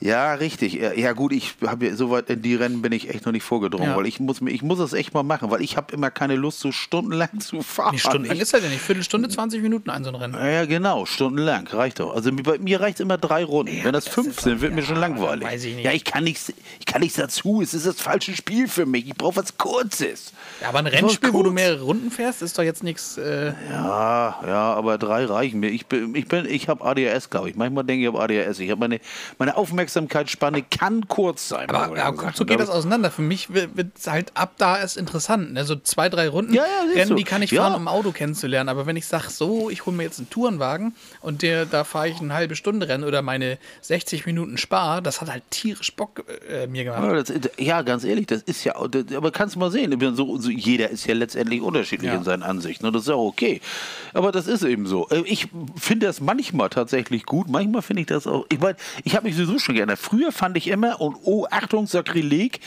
Ja, richtig. Ja, gut, ich habe ja soweit in die Rennen bin ich echt noch nicht vorgedrungen, ja. weil ich muss mir, ich muss das echt mal machen, weil ich habe immer keine Lust, so stundenlang <laughs> zu fahren. Nee, stundenlang ist halt ja nicht. Viertelstunde, 20 Minuten ein so ein Rennen. Ja, genau, stundenlang, reicht doch. Also bei mir reicht immer drei Runden. Ja, Wenn das, das fünf sind, wird ja, mir schon langweilig. Weiß ich nicht. Ja, ich kann nichts, ich kann nichts dazu. Es ist das falsche Spiel für mich. Ich brauche was Kurzes. Ja, aber ein Rennspiel, wo du mehrere Runden fährst, ist doch jetzt nichts. Äh ja, ja, aber drei reichen mir. Ich bin, ich bin, ich habe ADHS, glaube ich. Manchmal denke ich, ich habe ADHS. Ich habe meine, meine Aufmerksamkeitsspanne kann kurz sein. Aber, ja, so geht das auseinander. Für mich wird es halt ab da erst interessant. Ne? So zwei, drei Runden ja, ja, Rennen, die kann ich fahren, um Auto kennenzulernen. Aber wenn ich sage, so, ich hole mir jetzt einen Tourenwagen und der, da fahre ich eine halbe Stunde Rennen oder meine 60 Minuten Spar, das hat halt tierisch Bock äh, mir gemacht. Ja, das, ja, ganz ehrlich, das ist ja, aber kannst du mal sehen, so, so, jeder ist ja letztendlich unterschiedlich in seinen Ansichten und das ist ja auch okay. Aber das ist eben so. Äh, ich finde das manchmal tatsächlich gut, manchmal finde ich das auch, ich meine, ich habe mich sowieso schon gerne, früher fand ich immer, und oh, Achtung, Sakrileg,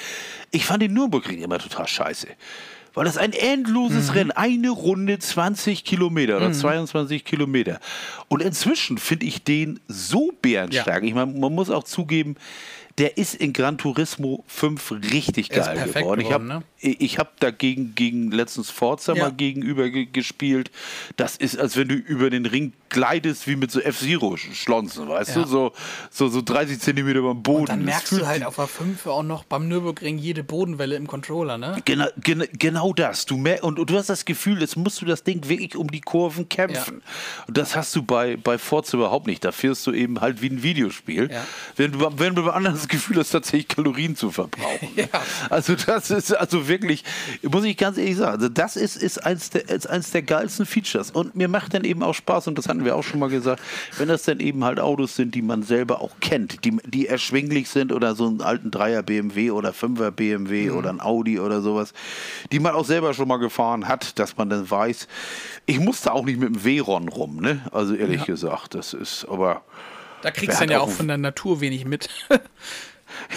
ich fand den Nürburgring immer total scheiße. Weil das ein endloses mhm. Rennen, eine Runde 20 Kilometer oder mhm. 22 Kilometer. Und inzwischen finde ich den so bärenstark. Ja. Ich meine, man muss auch zugeben, der ist in Gran Turismo 5 richtig geil geworden. Ich habe ne? Ich hab dagegen gegen letztens Forza ja. mal gegenüber gespielt. Das ist, als wenn du über den Ring gleitest wie mit so F-Zero-Schlonzen, weißt ja. du? So, so, so 30 Zentimeter beim Boden. Und dann merkst du halt auf der 5 auch noch beim Nürburgring jede Bodenwelle im Controller, ne? Genau, genau, genau das. Du mer und, und, du hast das Gefühl, jetzt musst du das Ding wirklich um die Kurven kämpfen. Ja. Und das hast du bei, bei Forza überhaupt nicht. Da fährst du eben halt wie ein Videospiel. Wenn, du, wenn du bei anderen das Gefühl hast, tatsächlich Kalorien zu verbrauchen. <laughs> Also das ist also wirklich, muss ich ganz ehrlich sagen, also das ist, ist, eins der, ist eins der geilsten Features. Und mir macht dann eben auch Spaß, und das hatten wir auch schon mal gesagt, wenn das dann eben halt Autos sind, die man selber auch kennt, die, die erschwinglich sind oder so einen alten Dreier BMW oder Fünfer BMW mhm. oder ein Audi oder sowas, die man auch selber schon mal gefahren hat, dass man dann weiß, ich musste auch nicht mit dem Veyron rum, ne? Also ehrlich ja. gesagt, das ist aber da kriegst du dann ja auch von der Natur wenig mit. <laughs>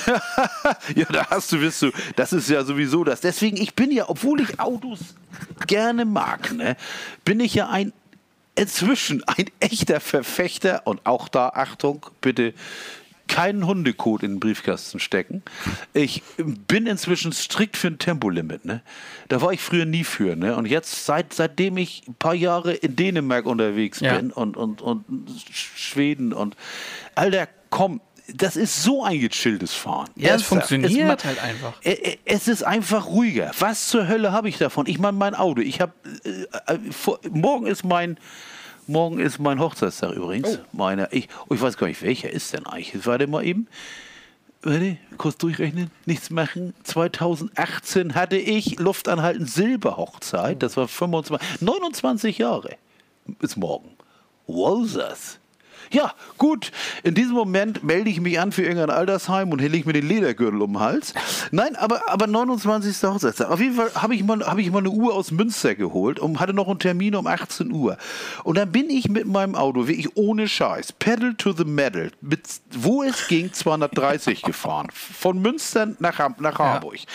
<laughs> ja, da hast du, wirst du, das ist ja sowieso das. Deswegen, ich bin ja, obwohl ich Autos gerne mag, ne, bin ich ja ein inzwischen ein echter Verfechter und auch da, Achtung, bitte keinen Hundekot in den Briefkasten stecken. Ich bin inzwischen strikt für ein Tempolimit. Ne? Da war ich früher nie für. Ne? Und jetzt, seit, seitdem ich ein paar Jahre in Dänemark unterwegs ja. bin und, und, und Schweden und Alter, komm, das ist so ein gechilltes Fahren. Ja, es funktioniert es, halt einfach. Es ist einfach ruhiger. Was zur Hölle habe ich davon? Ich meine, mein Auto. Ich habe äh, äh, morgen ist mein morgen ist mein Hochzeitstag übrigens. Oh. Meine, ich, oh, ich weiß gar nicht, welcher ist denn eigentlich? Warte mal eben. Warte, kurz durchrechnen. Nichts machen. 2018 hatte ich Luftanhalten Silberhochzeit. Das war 25, 29 Jahre. Bis morgen. Wowzers. Ja, gut. In diesem Moment melde ich mich an für irgendein Altersheim und helle ich mir den Ledergürtel um den Hals. Nein, aber, aber 29. Hochzeitstag. Auf jeden Fall habe ich, mal, hab ich mal eine Uhr aus Münster geholt und hatte noch einen Termin um 18 Uhr. Und dann bin ich mit meinem Auto, wirklich ohne Scheiß, Pedal to the Metal, mit, wo es ging, 230 <laughs> gefahren. Von Münster nach, nach Harburg. Ja.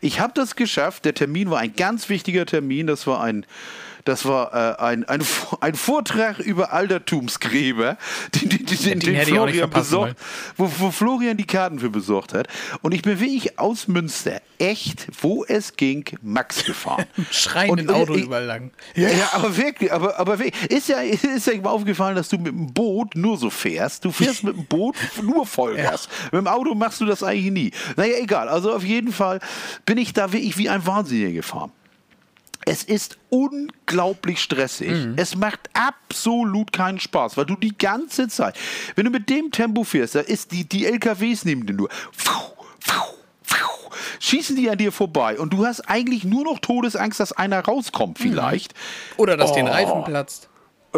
Ich habe das geschafft. Der Termin war ein ganz wichtiger Termin. Das war ein das war äh, ein, ein, <laughs> ein Vortrag über Altertumsgräber, den, den, den, den Florian besorgt, wo, wo, Florian die Karten für besorgt hat. Und ich bin wirklich aus Münster echt, wo es ging, Max gefahren. <laughs> Schreiend Auto ich, überall lang. Ja, ja, aber wirklich, aber, aber wirklich, ist ja, ist ja mal aufgefallen, dass du mit dem Boot nur so fährst. Du fährst mit dem Boot nur Vollgas. <laughs> Ja. Mit dem Auto machst du das eigentlich nie. Naja, egal. Also auf jeden Fall bin ich da wirklich wie ein Wahnsinniger gefahren. Es ist unglaublich stressig. Mhm. Es macht absolut keinen Spaß, weil du die ganze Zeit, wenn du mit dem Tempo fährst, da ist die, die LKWs neben dir nur. Schießen die an dir vorbei und du hast eigentlich nur noch Todesangst, dass einer rauskommt, mhm. vielleicht. Oder dass oh. den Reifen platzt.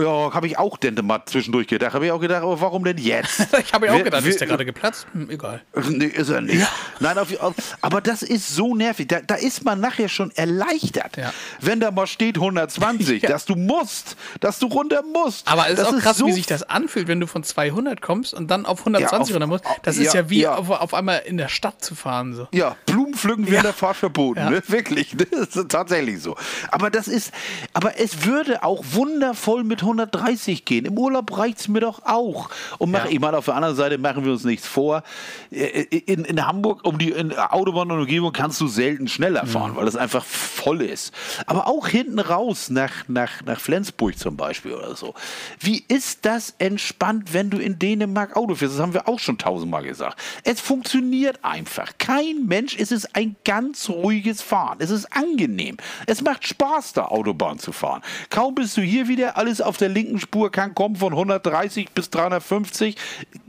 Ja, habe ich auch denn mal zwischendurch gedacht. Habe ich auch gedacht, aber warum denn jetzt? <laughs> ich habe ja auch gedacht, ist der gerade geplatzt? Hm, egal. Nee, ist er nicht. Ja. Nein, auf, auf, aber das ist so nervig. Da, da ist man nachher schon erleichtert, ja. wenn da mal steht 120, <laughs> ja. dass du musst, dass du runter musst. Aber es ist auch krass, so wie sich das anfühlt, wenn du von 200 kommst und dann auf 120 auf, runter musst. Das ist ja wie auf, einmal in der Stadt zu fahren. So. Ja, Blumenpflücken während der Fahrt verboten. Ne? Wirklich, <laughs> das ist tatsächlich so. Aber das ist, aber es würde auch wundervoll mit 130 gehen. Im Urlaub reicht es mir doch auch. Und mach, ja. ich meine, auf der anderen Seite machen wir uns nichts vor. Äh, in, in Hamburg, um die in Autobahn und Umgebung kannst du selten schneller mhm. fahren, mhm. weil es einfach voll ist. Aber auch hinten raus, nach, nach, nach Flensburg zum Beispiel oder so. Wie ist das entspannt, wenn du in Dänemark Auto fährst? Das haben wir auch schon tausendmal gesagt. Es funktioniert einfach. Kein Mensch, es ist ein ganz ruhiges Fahren. Es ist angenehm. Es macht Spaß, da Autobahn zu fahren. Kaum bist du hier wieder, alles auf der linken Spur kann kommen von 130 bis 350,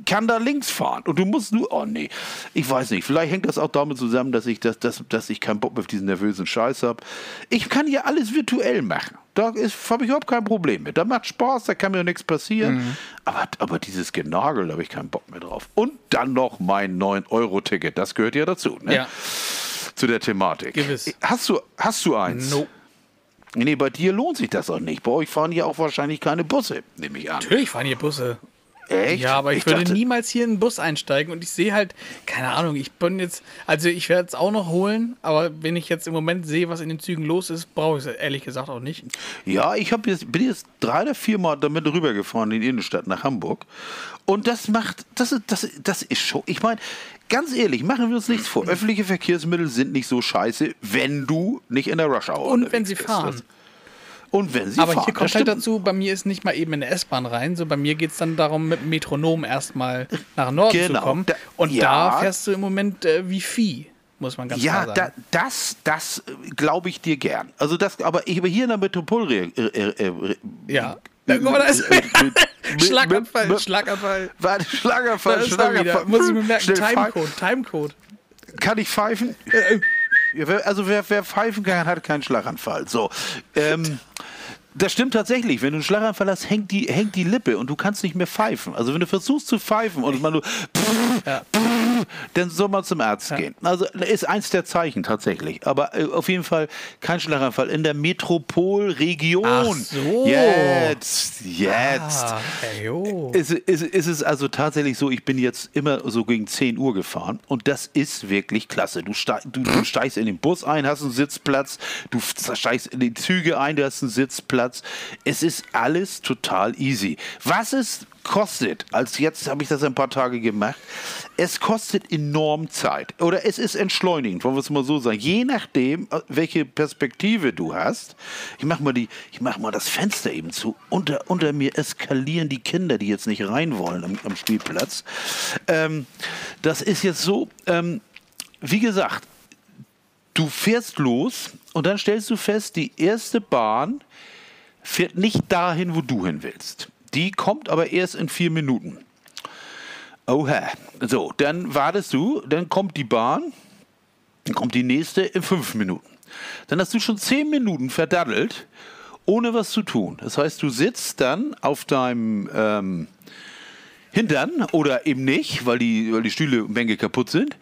kann da links fahren. Und du musst nur, oh nee, ich weiß nicht, vielleicht hängt das auch damit zusammen, dass ich, das, dass, dass ich keinen Bock mehr auf diesen nervösen Scheiß habe. Ich kann ja alles virtuell machen. Da habe ich überhaupt kein Problem mit. Da macht Spaß, da kann mir nichts passieren. Mhm. Aber, aber dieses Genagel, da habe ich keinen Bock mehr drauf. Und dann noch mein 9-Euro-Ticket, das gehört ja dazu. Ne? Ja. Zu der Thematik. Gewiss. Hast du, hast du eins? Nope. Nee, bei dir lohnt sich das auch nicht. Bei euch fahren hier auch wahrscheinlich keine Busse, nehme ich an. Natürlich fahren hier Busse. Echt? Ja, aber ich, ich würde dachte... niemals hier in einen Bus einsteigen und ich sehe halt, keine Ahnung, ich bin jetzt, also ich werde es auch noch holen, aber wenn ich jetzt im Moment sehe, was in den Zügen los ist, brauche ich es ehrlich gesagt auch nicht. Ja, ich jetzt, bin jetzt drei oder vier Mal damit rübergefahren in die Innenstadt nach Hamburg und das macht, das ist, das, das ist schon, ich meine, ganz ehrlich, machen wir uns nichts vor. Öffentliche Verkehrsmittel sind nicht so scheiße, wenn du nicht in der Rush Hour Und wenn sie fahren. Das, und wenn sie Aber fahren, hier kommt halt dazu, bei mir ist nicht mal eben in der S-Bahn rein, so bei mir geht es dann darum, mit dem Metronom erstmal nach Norden genau, zu kommen. Da, und ja, da fährst du im Moment äh, wie Vieh muss man ganz ja, klar sagen. Ja, da, das, das äh, glaube ich dir gern. Also das, aber ich aber hier in der Metropole. Äh, äh, ja. Guck mal, da ist <laughs> Schlaganfall, mit, Schlaganfall. Warte, Schlaganfall, Schlaganfall. Muss ich mir merken, Timecode, Timecode. Kann ich pfeifen? Also wer, wer pfeifen kann, hat keinen Schlaganfall. So. Ähm, das stimmt tatsächlich. Wenn du einen Schlaganfall hast, hängt die, hängt die Lippe und du kannst nicht mehr pfeifen. Also wenn du versuchst zu pfeifen und man nur ja. dann soll man zum Arzt ja. gehen. Also ist eins der Zeichen tatsächlich. Aber äh, auf jeden Fall kein Schlaganfall in der Metropolregion. Ach so. Jetzt, jetzt. Ah, ist, ist, ist es also tatsächlich so, ich bin jetzt immer so gegen 10 Uhr gefahren und das ist wirklich klasse. Du, steig, du, du <laughs> steigst in den Bus ein, hast einen Sitzplatz, du steigst in die Züge ein, du hast einen Sitzplatz Spielplatz. Es ist alles total easy. Was es kostet, als jetzt habe ich das ein paar Tage gemacht, es kostet enorm Zeit. Oder es ist entschleunigend, wollen wir es mal so sagen. Je nachdem, äh, welche Perspektive du hast. Ich mache mal, mach mal das Fenster eben zu. Unter, unter mir eskalieren die Kinder, die jetzt nicht rein wollen am, am Spielplatz. Ähm, das ist jetzt so, ähm, wie gesagt, du fährst los und dann stellst du fest, die erste Bahn fährt nicht dahin, wo du hin willst. Die kommt aber erst in vier Minuten. Oha. So, dann wartest du, dann kommt die Bahn, dann kommt die nächste in fünf Minuten. Dann hast du schon zehn Minuten verdaddelt, ohne was zu tun. Das heißt, du sitzt dann auf deinem ähm, Hintern oder eben nicht, weil die, weil die Stühle Bänke kaputt sind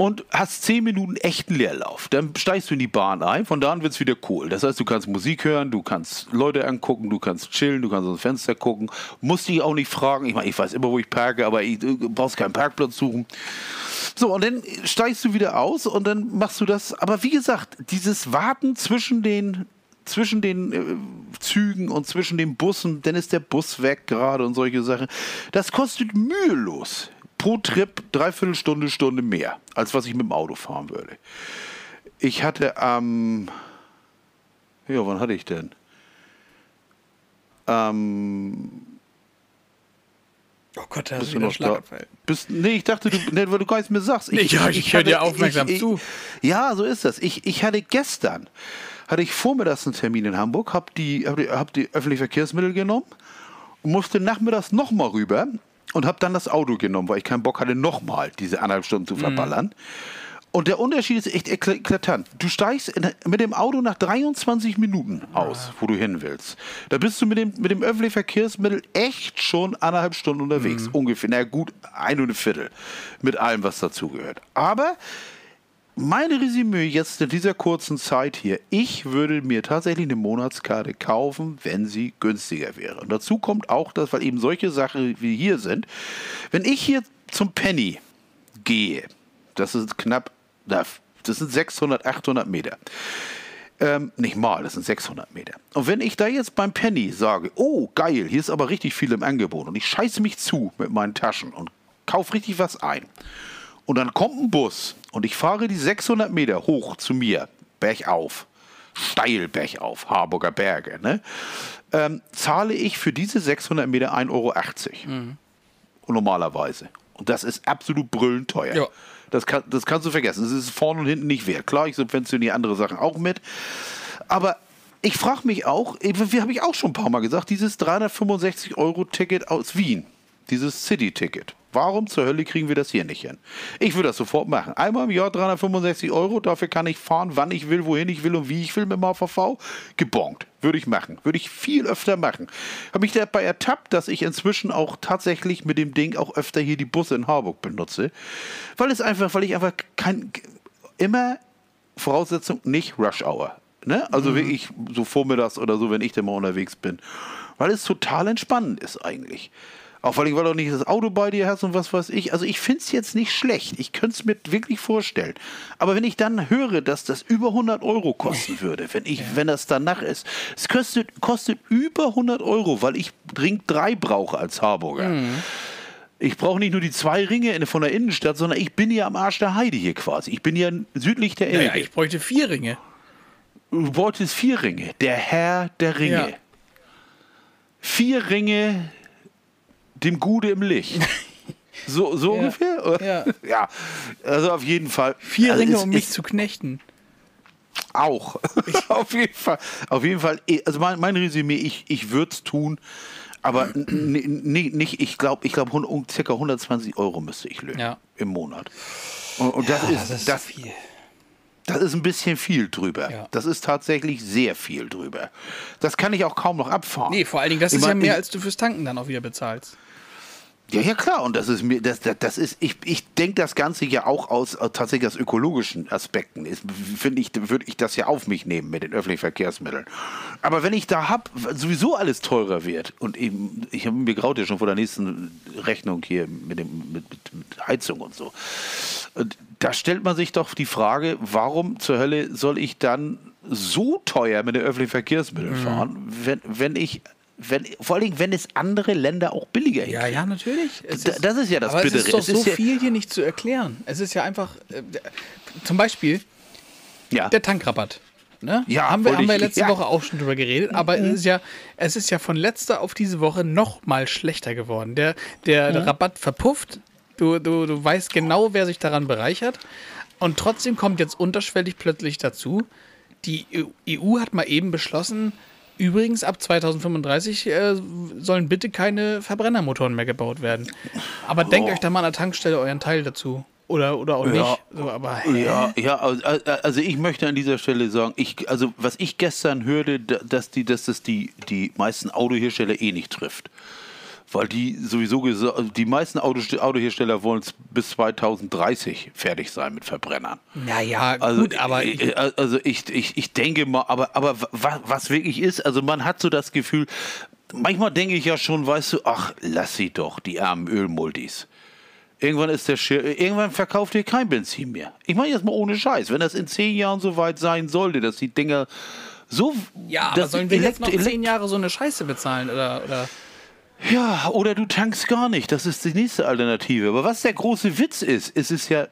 und hast zehn Minuten echten Leerlauf. Dann steigst du in die Bahn ein, von da an wird es wieder cool. Das heißt, du kannst Musik hören, du kannst Leute angucken, du kannst chillen, du kannst aus dem Fenster gucken. Musst dich auch nicht fragen, ich meine, ich weiß immer, wo ich parke, aber ich, du brauchst keinen Parkplatz suchen. So, und dann steigst du wieder aus und dann machst du das. Aber wie gesagt, dieses Warten zwischen den zwischen den äh, Zügen und zwischen den Bussen, dann ist der Bus weg gerade und solche Sachen. Das kostet mühelos pro Trip dreiviertel Stunde, Stunde mehr, als was ich mit dem Auto fahren würde. Ich hatte am. Ähm, ja, wann hatte ich denn? Ähm, Oh Gott, da hast du wieder Schlaganfall. Bist, nee, ich dachte, du, nee, weil du gar nichts mehr sagst. Ich, ja, ich, ich höre dir aufmerksam ich, zu. Ja, so ist das. Ich, ich hatte gestern, hatte ich vormittags einen Termin in Hamburg, habe die, hab die, hab die öffentlichen Verkehrsmittel genommen und musste nachmittags nochmal rüber und habe dann das Auto genommen, weil ich keinen Bock hatte, nochmal diese anderthalb Stunden zu mhm. verballern. Mhm. Und der Unterschied ist echt eklatant. Du steigst in, mit dem Auto nach 23 Minuten aus, wo du hin willst. Da bist du mit dem, mit dem öffentlichen Verkehrsmittel echt schon anderthalb Stunden unterwegs. Mhm. Ungefähr. Na gut, ein und ein Viertel. Mit allem, was dazugehört. Aber mein Resümee jetzt in dieser kurzen Zeit hier. Ich würde mir tatsächlich eine Monatskarte kaufen, wenn sie günstiger wäre. Und dazu kommt auch das, weil eben solche Sachen wie hier sind. Wenn ich hier zum Penny gehe, das ist knapp, das sind 600, 800 Meter. Ähm, nicht mal, das sind 600 Meter. Und wenn ich da jetzt beim Penny sage, oh geil, hier ist aber richtig viel im Angebot und ich scheiße mich zu mit meinen Taschen und kaufe richtig was ein und dann kommt ein Bus und ich fahre die 600 Meter hoch zu mir, bergauf, steil bergauf, Harburger Berge, ne? ähm, zahle ich für diese 600 Meter 1,80 Euro. Mhm. Normalerweise. Und das ist absolut brüllend teuer. Ja. Das, kann, das kannst du vergessen. Das ist vorne und hinten nicht wert. Klar, ich subventioniere andere Sachen auch mit. Aber ich frage mich auch, wie habe ich auch schon ein paar Mal gesagt, dieses 365 Euro Ticket aus Wien, dieses City-Ticket. Warum zur Hölle kriegen wir das hier nicht hin? Ich würde das sofort machen. Einmal im Jahr 365 Euro, dafür kann ich fahren, wann ich will, wohin ich will und wie ich will mit dem HVV. Gebongt. Würde ich machen. Würde ich viel öfter machen. Habe mich dabei ertappt, dass ich inzwischen auch tatsächlich mit dem Ding auch öfter hier die Busse in Harburg benutze. Weil es einfach, weil ich einfach kein, immer Voraussetzung nicht Rush Hour. Ne? Also mhm. wirklich so vormittags oder so, wenn ich dann mal unterwegs bin. Weil es total entspannend ist eigentlich. Auch weil, ich, weil du nicht das Auto bei dir hast und was weiß ich. Also ich finde es jetzt nicht schlecht. Ich könnte es mir wirklich vorstellen. Aber wenn ich dann höre, dass das über 100 Euro kosten würde, wenn, ich, ja. wenn das danach ist. Es kostet, kostet über 100 Euro, weil ich Ring 3 brauche als Harburger. Mhm. Ich brauche nicht nur die zwei Ringe von der Innenstadt, sondern ich bin ja am Arsch der Heide hier quasi. Ich bin ja südlich der Elbe. Ja, ich bräuchte vier Ringe. Du bräuchtest vier Ringe. Der Herr der Ringe. Ja. Vier Ringe dem Gude im Licht. <laughs> So, so ja, ungefähr? Ja. <laughs> ja. Also auf jeden Fall. Vier also Ringe, um mich zu knechten. Auch. <laughs> auf jeden Fall. Auf jeden Fall. Eh, also mein, mein Resümee, ich, ich würde es tun. Aber nicht, ich glaube, ich glaube, um, circa 120 Euro müsste ich lösen ja. im Monat. Und, und das, ist, das, ist, das, viel. Das ist ein bisschen viel drüber. Ja. Das ist tatsächlich sehr viel drüber. Das kann ich auch kaum noch abfahren. Nee, vor allen Dingen, das ich ist mein, ja mehr, als du fürs Tanken dann auch wieder bezahlst. Ja, ja, klar. Und das ist mir, das, das, das ist, ich, ich denke das Ganze ja auch aus tatsächlich aus ökologischen Aspekten. Finde ich, würde ich das ja auf mich nehmen mit den öffentlichen Verkehrsmitteln. Aber wenn ich da hab, sowieso alles teurer wird und eben, ich habe mir graut ja schon vor der nächsten Rechnung hier mit dem, mit, mit, mit Heizung und so. Und da stellt man sich doch die Frage, warum zur Hölle soll ich dann so teuer mit den öffentlichen Verkehrsmitteln Mhm. fahren, wenn, wenn ich, wenn, vor Dingen, wenn es andere Länder auch billiger Ja, hinkriegen. ja, natürlich. Es Da- das ist ja das aber Bittere. Es ist doch so ist ja- viel hier nicht zu erklären. Es ist ja einfach, äh, zum Beispiel Ja. der Tankrabatt. Ne? Ja, haben wir, haben wir ich- letzte ja. Woche auch schon drüber geredet, aber es ist ja, es ist ja von letzter auf diese Woche noch mal schlechter geworden. Der, der Rabatt verpufft. Du, du, du weißt genau, wer sich daran bereichert. Und trotzdem kommt jetzt unterschwellig plötzlich dazu, die EU hat mal eben beschlossen, übrigens ab 2035 äh, sollen bitte keine Verbrennermotoren mehr gebaut werden. Aber denkt Oh. euch da mal an der Tankstelle euren Teil dazu. Oder, oder auch Ja. nicht. So, aber hä? Ja, ja, also, also ich möchte an dieser Stelle sagen, ich, also was ich gestern hörte, da- dass die, dass das die, die meisten Autohersteller eh nicht trifft. Weil die sowieso gesa- die meisten Autohersteller wollen es bis 2030 fertig sein mit Verbrennern. Naja, Also, gut, aber äh, also ich, ich, ich denke mal, aber, aber was, wirklich ist, also man hat so das Gefühl, manchmal denke ich ja schon, weißt du, ach, lass sie doch, die armen Ölmultis. Irgendwann ist der Schir irgendwann verkauft ihr kein Benzin mehr. Ich meine jetzt mal ohne Scheiß, wenn das in zehn Jahren so weit sein sollte, dass die Dinger so. ja, aber sollen wir jetzt noch zehn Jahre so eine Scheiße bezahlen? Oder, oder? Ja, oder du tankst gar nicht. Das ist die nächste Alternative. Aber was der große Witz ist, ist es ja,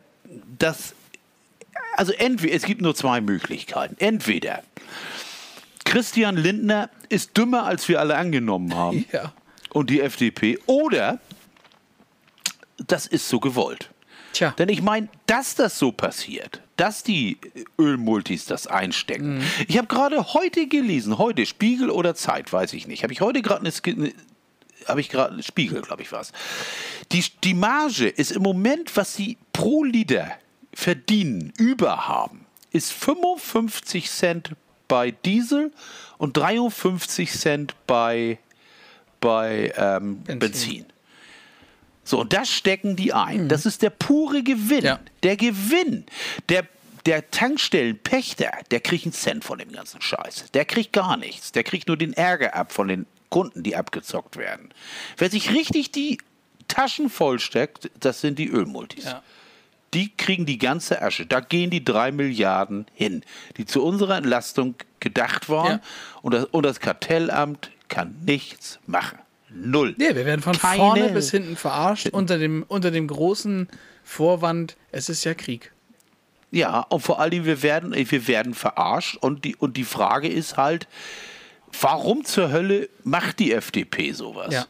dass. Also entweder, es gibt nur zwei Möglichkeiten. Entweder Christian Lindner ist dümmer, als wir alle angenommen haben. Ja. Und die FDP. Oder das ist so gewollt. Tja. Denn ich meine, dass das so passiert, dass die Ölmultis das einstecken. Ich habe gerade heute gelesen, heute Spiegel oder Zeit, weiß ich nicht. Habe ich heute gerade eine habe ich gerade Spiegel, glaube ich, was. Die, die Marge ist im Moment, was sie pro Liter verdienen, überhaben, ist 55 Cent bei Diesel und 53 Cent bei, bei ähm, Benzin. Benzin. So, und das stecken die ein. Das ist der pure Gewinn. Ja. Der Gewinn. Der, der Tankstellenpächter, der kriegt einen Cent von dem ganzen Scheiß. Der kriegt gar nichts. Der kriegt nur den Ärger ab von den Kunden, die abgezockt werden. Wer sich richtig die Taschen vollsteckt, das sind die Ölmultis. Ja. Die kriegen die ganze Asche. Da gehen die drei Milliarden hin, die zu unserer Entlastung gedacht waren. Ja. Und, das, und das Kartellamt kann nichts machen. Null. Nee, wir werden von Keine- vorne bis hinten verarscht unter dem, unter dem großen Vorwand, es ist ja Krieg. Ja, und vor allem, wir werden, wir werden verarscht. Und die, und die Frage ist halt, warum zur Hölle macht die FDP sowas? Ja.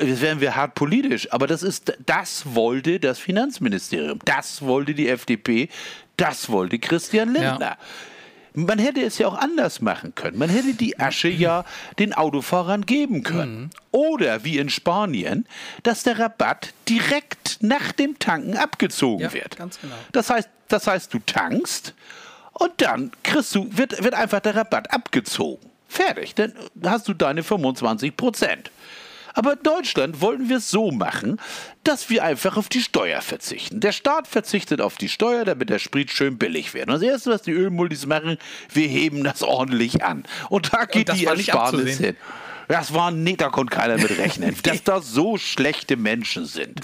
Jetzt werden wir hart politisch, aber das ist, das wollte das Finanzministerium, das wollte die FDP, das wollte Christian Lindner. Ja. Man hätte es ja auch anders machen können. Man hätte die Asche ja den Autofahrern geben können. Oder wie in Spanien, dass der Rabatt direkt nach dem Tanken abgezogen Ja, wird. ganz genau. Das heißt, das heißt, du tankst und dann kriegst du, wird, wird einfach der Rabatt abgezogen. Fertig, dann hast du deine 25 Prozent. Aber in Deutschland wollten wir es so machen, dass wir einfach auf die Steuer verzichten. Der Staat verzichtet auf die Steuer, damit der Sprit schön billig wird. Und das Erste, was die Ölmultis machen, wir heben das ordentlich an. Und da geht das die Ersparnis hin. Das war nicht, da konnte keiner mit rechnen, <laughs> dass da so schlechte Menschen sind.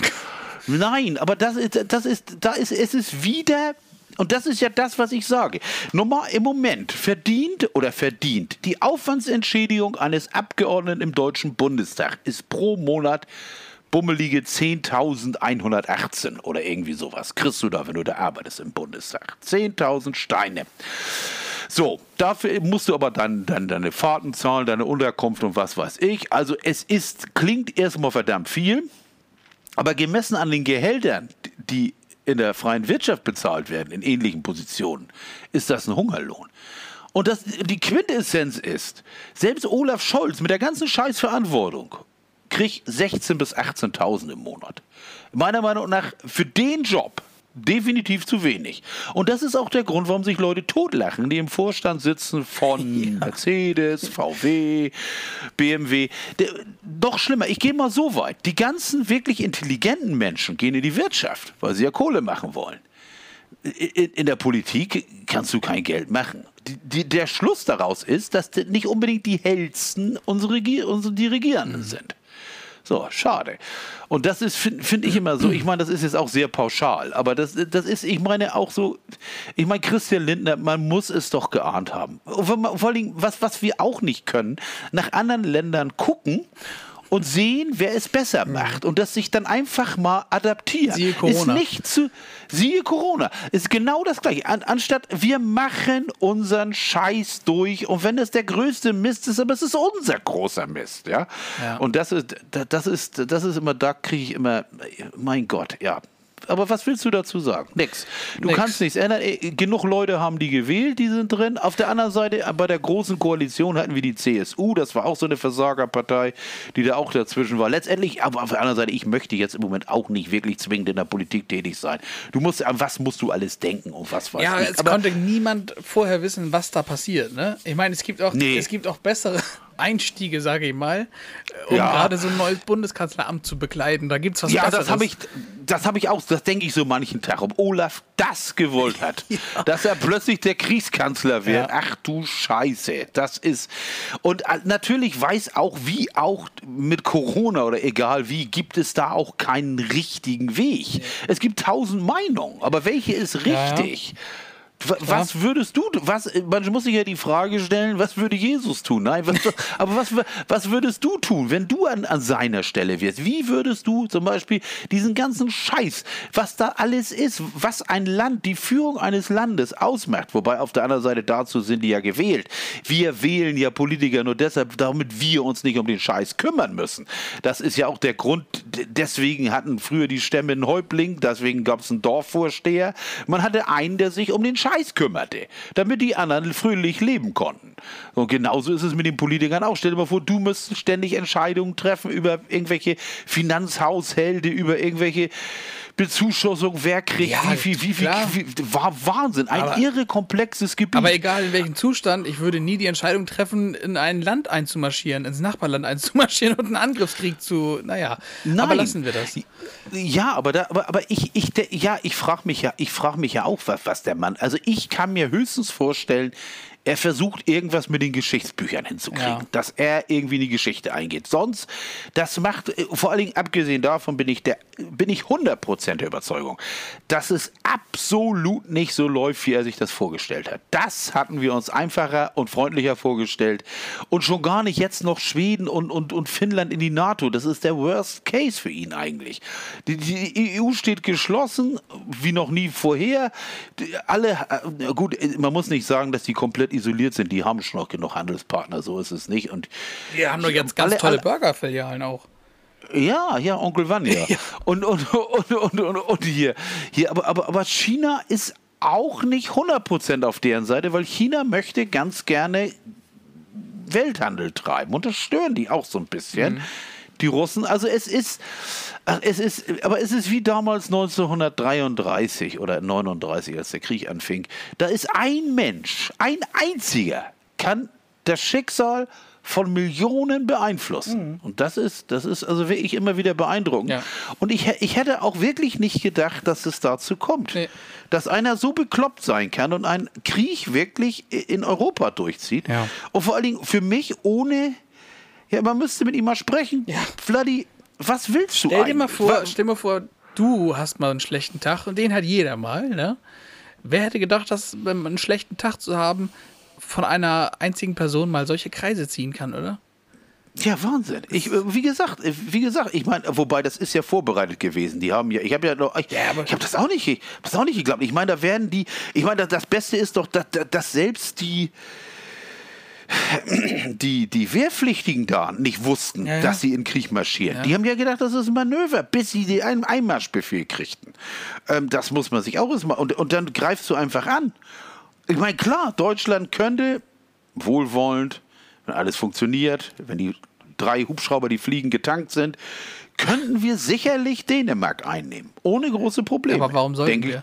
Nein, aber das ist, das ist, da ist, es ist wieder, und das ist ja das, was ich sage. Normal im Moment verdient oder verdient die Aufwandsentschädigung eines Abgeordneten im Deutschen Bundestag ist pro Monat bummelige 10.118 oder irgendwie sowas. Kriegst du da, wenn du da arbeitest im Bundestag. 10.000 Steine. So, dafür musst du aber dann, dann deine Fahrten zahlen, deine Unterkunft und was weiß ich. Also es ist, klingt erstmal verdammt viel, aber gemessen an den Gehältern, die in der freien Wirtschaft bezahlt werden, in ähnlichen Positionen, ist das ein Hungerlohn. Und das, die Quintessenz ist, selbst Olaf Scholz mit der ganzen Scheißverantwortung kriegt 16.000 bis 18.000 im Monat. Meiner Meinung nach für den Job definitiv zu wenig. Und das ist auch der Grund, warum sich Leute totlachen, die im Vorstand sitzen von <laughs> Mercedes, VW, BMW. Der, noch schlimmer, ich gehe mal so weit. Die ganzen wirklich intelligenten Menschen gehen in die Wirtschaft, weil sie ja Kohle machen wollen in, der Politik kannst du kein Geld machen. Die, der Schluss daraus ist, dass nicht unbedingt die hellsten unsere, unsere die Regierenden sind. So, schade. Und das ist, finde find ich immer so, ich meine, das ist jetzt auch sehr pauschal, aber das, das ist, ich meine, auch so, ich meine, Christian Lindner, man muss es doch geahnt haben. Vor allem, was, was wir auch nicht können, nach anderen Ländern gucken und sehen, wer es besser mhm. macht und das sich dann einfach mal adaptieren. Siehe Corona. Ist nicht zu, siehe Corona. Ist genau das gleiche. An, anstatt wir machen unseren Scheiß durch und wenn es der größte Mist ist, aber es ist unser großer Mist, ja. ja. Und das ist, das ist, das ist immer, da kriege ich immer, mein Gott, ja aber was willst du dazu sagen? Nix. Du Nix. kannst nichts ändern. Äh, genug Leute haben die gewählt, die sind drin. Auf der anderen Seite, bei der großen Koalition hatten wir die CSU, das war auch so eine Versagerpartei, die da auch dazwischen war. Letztendlich, aber auf der anderen Seite, ich möchte jetzt im Moment auch nicht wirklich zwingend in der Politik tätig sein. Du musst, an was musst du alles denken und was weiß Ja, ich. es aber konnte niemand vorher wissen, was da passiert. Ne? Ich meine, es gibt auch, nee. es gibt auch bessere Einstiege, sage ich mal, um ja. gerade so ein neues Bundeskanzleramt zu bekleiden. Da gibt es was Ja, Besseres. das habe ich, das habe ich auch, das denke ich so manchen Tag, ob Olaf das gewollt hat, <laughs> ja. dass er plötzlich der Kriegskanzler wird. Ja. Ach du Scheiße, das ist. Und äh, natürlich weiß auch, wie auch mit Corona oder egal wie, gibt es da auch keinen richtigen Weg. Es gibt tausend Meinungen, aber welche ist richtig? Was würdest du, was, man muss sich ja die Frage stellen, was würde Jesus tun? Nein, was, <laughs> aber was, was würdest du tun, wenn du an, an seiner Stelle wärst? Wie würdest du zum Beispiel diesen ganzen Scheiß, was da alles ist, was ein Land, die Führung eines Landes ausmacht, wobei auf der anderen Seite dazu sind die ja gewählt. Wir wählen ja Politiker nur deshalb, damit wir uns nicht um den Scheiß kümmern müssen. Das ist ja auch der Grund, deswegen hatten früher die Stämme einen Häuptling, deswegen gab es einen Dorfvorsteher. Man hatte einen, der sich um den Scheiß Scheiß kümmerte, damit die anderen fröhlich leben konnten. Und genauso ist es mit den Politikern auch. Stell dir mal vor, du müsstest ständig Entscheidungen treffen über irgendwelche Finanzhaushälter, über irgendwelche Bezuschussung, wer kriegt ja, wie viel, wie viel, wie, war Wahnsinn. Ein aber, irre komplexes Gebiet. Aber egal in welchem Zustand, ich würde nie die Entscheidung treffen, in ein Land einzumarschieren, ins Nachbarland <laughs> einzumarschieren und einen Angriffskrieg zu, naja, Nein. aber lassen wir das. Ja, aber, da, aber, aber ich, ich, der, ja, ich frage mich ja, ich frage mich ja auch, was, was der Mann, also ich kann mir höchstens vorstellen, er versucht irgendwas mit den Geschichtsbüchern hinzukriegen, ja. dass er irgendwie in die Geschichte eingeht. Sonst, das macht, äh, vor allen Dingen abgesehen davon bin ich der, bin ich 100% der Überzeugung, dass es absolut nicht so läuft, wie er sich das vorgestellt hat. Das hatten wir uns einfacher und freundlicher vorgestellt und schon gar nicht jetzt noch Schweden und, und, und Finnland in die NATO. Das ist der Worst Case für ihn eigentlich. Die, die EU steht geschlossen, wie noch nie vorher. Alle, äh, gut, man muss nicht sagen, dass die komplett komplett isoliert sind, die haben schon noch genug Handelspartner, so ist es nicht. Und die haben doch jetzt ganz alle, tolle Burgerfilialen auch. Ja, ja, Onkel Vanya. <laughs> Ja. Und, und, und, und, und, und, hier. hier aber, aber, aber China ist auch nicht 100% auf deren Seite, weil China möchte ganz gerne Welthandel treiben. Und das stören die auch so ein bisschen. Mhm. Die Russen. Also es ist, es ist, aber es ist wie damals 1933 oder 39, als der Krieg anfing. Da ist ein Mensch, ein einziger, kann das Schicksal von Millionen beeinflussen. Mhm. Und das ist, das ist also wirklich immer wieder beeindruckend. Ja. Und ich, ich hätte auch wirklich nicht gedacht, dass es dazu kommt. Nee. Dass einer so bekloppt sein kann und einen Krieg wirklich in Europa durchzieht. Ja. Und vor allen Dingen für mich ohne, ja, man müsste mit ihm mal sprechen. Ja. Vladi, was willst du stell dir mal vor, Stell dir mal vor, du hast mal einen schlechten Tag und den hat jeder mal, ne? Wer hätte gedacht, dass einen schlechten Tag zu haben von einer einzigen Person mal solche Kreise ziehen kann, oder? Ja, Wahnsinn. Ich, wie gesagt, wie gesagt, ich meine, wobei das ist ja vorbereitet gewesen. Die haben ja, ich habe ja noch, ich, ja, ich habe das auch nicht, das auch nicht geglaubt. Ich meine, da werden die, ich meine, das Beste ist doch, dass, dass selbst die, die, die Wehrpflichtigen da nicht wussten, ja, ja. dass sie in Krieg marschieren. Ja. Die haben ja gedacht, das ist ein Manöver, bis sie den Einmarschbefehl kriegten. Ähm, das muss man sich auch erstmal. Und, und dann greifst du einfach an. Ich meine, klar, Deutschland könnte wohlwollend, wenn alles funktioniert, wenn die drei Hubschrauber, die fliegen, getankt sind, könnten wir sicherlich Dänemark einnehmen. Ohne große Probleme. Aber warum sollten wir?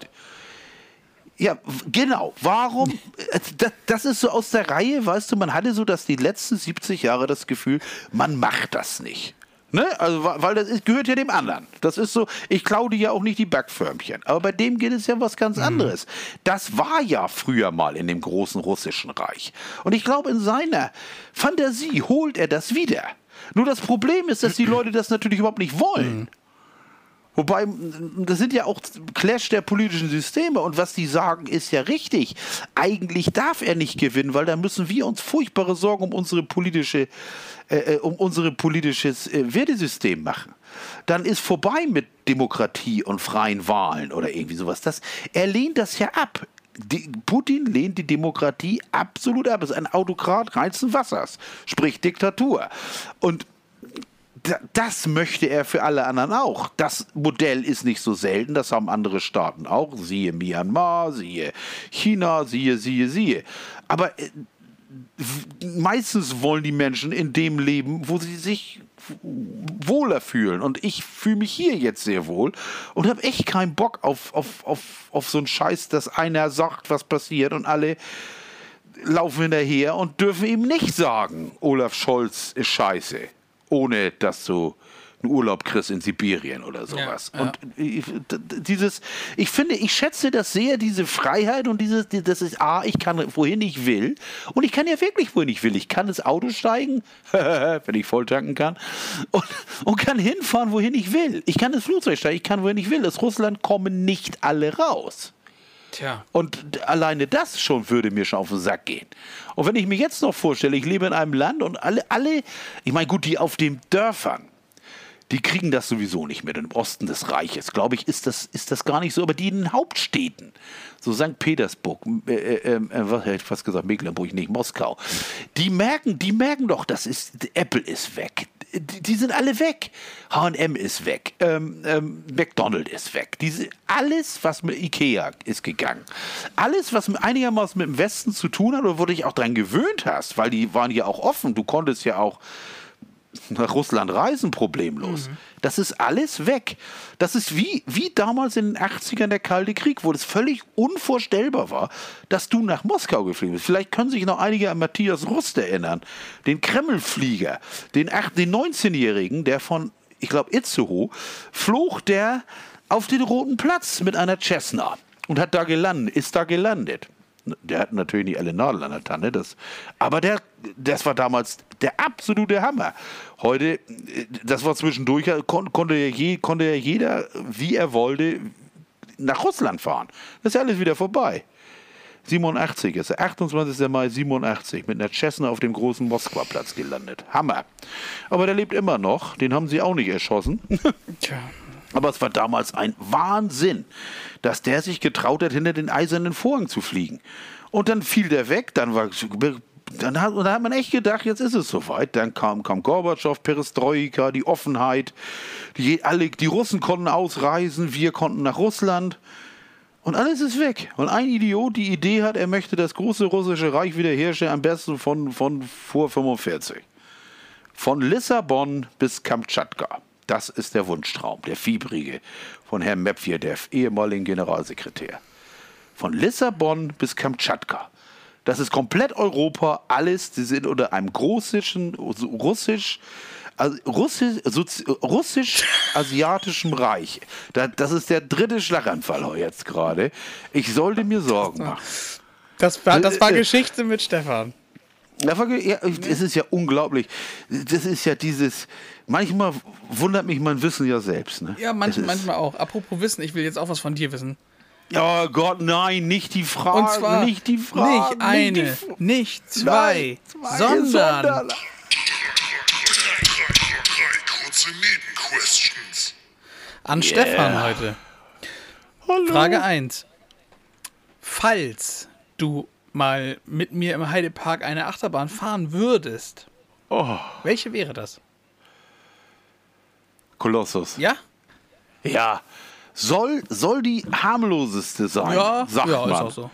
Ja, genau. Warum? Äh, das, das, ist so aus der Reihe, weißt du, man hatte so dass die letzten 70 Jahre das Gefühl, man macht das nicht. Ne? Also, weil das ist, gehört ja dem anderen. Das ist so, ich klaue dir ja auch nicht die Backförmchen. Aber bei dem geht es ja was ganz mhm. anderes. Das war ja früher mal in dem großen russischen Reich. Und ich glaube, in seiner Fantasie holt er das wieder. Nur das Problem ist, dass die Leute das natürlich überhaupt nicht wollen. Mhm. Wobei, das sind ja auch Clash der politischen Systeme und was die sagen, ist ja richtig. Eigentlich darf er nicht gewinnen, weil da müssen wir uns furchtbare Sorgen um unsere politische, äh, äh um unsere politisches äh, Wertesystem machen. Dann ist vorbei mit Demokratie und freien Wahlen oder irgendwie sowas. Das, er lehnt das ja ab. Die, Putin lehnt die Demokratie absolut ab. Er ist ein Autokrat reinsten Wassers, sprich Diktatur. Und das möchte er für alle anderen auch. Das Modell ist nicht so selten, das haben andere Staaten auch. Siehe Myanmar, siehe China, siehe, siehe, siehe. Aber äh, meistens wollen die Menschen in dem leben, wo sie sich wohler fühlen. Und ich fühle mich hier jetzt sehr wohl und habe echt keinen Bock auf, auf, auf, auf so einen Scheiß, dass einer sagt, was passiert und alle laufen hinterher und dürfen ihm nicht sagen, Olaf Scholz ist scheiße ohne dass du einen Urlaub kriegst in Sibirien oder sowas. Ja, ja. Und dieses, ich finde, ich schätze das sehr, diese Freiheit und dieses, das ist, ah, ich kann wohin ich will. Und ich kann ja wirklich wohin ich will. Ich kann ins Auto steigen, <laughs> wenn ich voll tanken kann, und, und kann hinfahren, wohin ich will. Ich kann ins Flugzeug steigen, ich kann wohin ich will. Aus Russland kommen nicht alle raus. Tja. Und alleine das schon würde mir schon auf den Sack gehen. Und wenn ich mir jetzt noch vorstelle, ich lebe in einem Land und alle, alle, ich meine, gut, die auf den Dörfern, die kriegen das sowieso nicht mit im Osten des Reiches. Glaube ich, ist das, ist das gar nicht so. Aber die in den Hauptstädten, so St. Petersburg, äh, äh, äh, was hätte ich fast gesagt, Mecklenburg, nicht Moskau, die merken, die merken doch, das ist, Apple ist weg die, sind alle weg. HM ist weg. Ähm, ähm, McDonald ist weg. Diese, alles, was mit Ikea ist gegangen. Alles, was einigermaßen mit dem Westen zu tun hat, oder wo du dich auch dran gewöhnt hast, weil die waren ja auch offen. Du konntest ja auch nach Russland reisen problemlos. Mhm. Das ist alles weg. Das ist wie, wie damals in den 80ern der Kalte Krieg, wo es völlig unvorstellbar war, dass du nach Moskau geflogen bist. Vielleicht können sich noch einige an Matthias Rust erinnern, den Kremlflieger, den, den 19-Jährigen, der von, ich glaube, Itzehoe, flog der auf den Roten Platz mit einer Cessna und hat da gelandet, ist da gelandet der hat natürlich nicht alle Nadeln an der Tanne, das, aber der, das war damals der absolute Hammer. Heute, das war zwischendurch, kon, konnte, ja je, konnte ja jeder, wie er wollte, nach Russland fahren. Das ist ja alles wieder vorbei. 87 ist er, 28. Mai 87, mit einer Cessna auf dem großen Moskwa-Platz gelandet. Hammer. Aber der lebt immer noch, den haben sie auch nicht erschossen. Tja. Aber es war damals ein Wahnsinn, dass der sich getraut hat, hinter den eisernen Vorhang zu fliegen. Und dann fiel der weg, dann war dann hat, dann hat man echt gedacht, jetzt ist es soweit. Dann kam, kam Gorbatschow, Perestroika, die Offenheit. Die, alle, die Russen konnten ausreisen, wir konnten nach Russland. Und alles ist weg. Und ein Idiot die Idee hat, er möchte das große russische Reich wiederherstellen, am besten von, von vor 45. Von Lissabon bis Kamtschatka. Das ist der Wunschtraum, der fiebrige von Herrn Medvedev, ehemaligen Generalsekretär. Von Lissabon bis Kamtschatka. Das ist komplett Europa, alles, sie sind unter einem großischen, russisch, also russisch, russisch-asiatischen Reich. Das ist der dritte Schlaganfall jetzt gerade. Ich sollte mir Sorgen machen. Das war, das war Geschichte mit Stefan. Ja, es ist ja unglaublich. Das ist ja dieses. Manchmal wundert mich mein Wissen ja selbst. Ne? Ja, manch, manchmal auch. Apropos Wissen, ich will jetzt auch was von dir wissen. Oh Gott, nein, nicht die Frage. Und zwar nicht die Frage. Nicht eine, nicht, nicht zwei, nein, zwei sondern. sondern an yeah. Stefan heute. Hallo. Frage 1. Falls du mal mit mir im Heidepark eine Achterbahn fahren würdest, oh. welche wäre das? Kolossus. Ja? Ja. Soll, soll die harmloseste sein, ja, sagt ja, man. Ist auch so.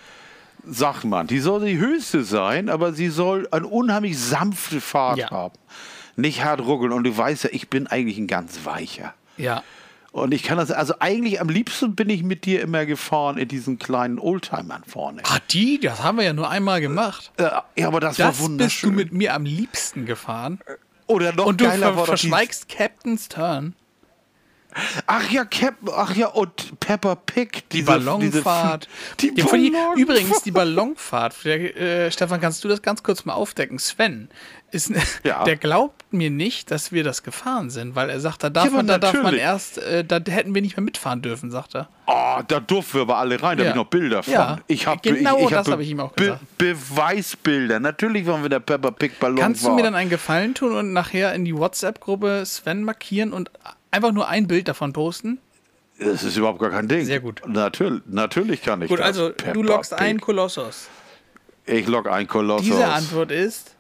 Sagt man. Die soll die höchste sein, aber sie soll eine unheimlich sanfte Fahrt ja. haben. Nicht hart ruckeln. Und du weißt ja, ich bin eigentlich ein ganz weicher. Ja. Und ich kann das, also eigentlich am liebsten bin ich mit dir immer gefahren in diesen kleinen Oldtimern vorne. Ah, die? Das haben wir ja nur einmal gemacht. Ja, aber das, das war wunderschön. bist du mit mir am liebsten gefahren. Oder noch Und du ver verschweigst Captain's Turn. Ach ja, Cap, ach ja, und Pepper Pig. Die Ballonfahrt. Diese, <laughs> die Ballonfahrt. Übrigens, die Ballonfahrt. äh, Stefan, kannst du das ganz kurz mal aufdecken? Sven, ist, <laughs> ja. der glaubt mir nicht, dass wir das gefahren sind, weil er sagt, da darf, ja, man, da darf man erst, äh, da hätten wir nicht mehr mitfahren dürfen, sagt er. Oh, da durften wir aber alle rein, da ja. habe ich noch Bilder von. Ja, ich hab, genau ich, ich das habe ich ihm auch gesagt. Be Beweisbilder, natürlich waren wir der Pepper Pig Ballon. Kannst du mir dann einen Gefallen tun und nachher in die WhatsApp-Gruppe Sven markieren und einfach nur ein Bild davon posten? Das ist überhaupt gar kein Ding. Sehr gut. Natürlich, natürlich kann ich gut, das. Gut, also Pepper du loggst ein Kolossos. Ich log ein Kolossos. Diese Antwort ist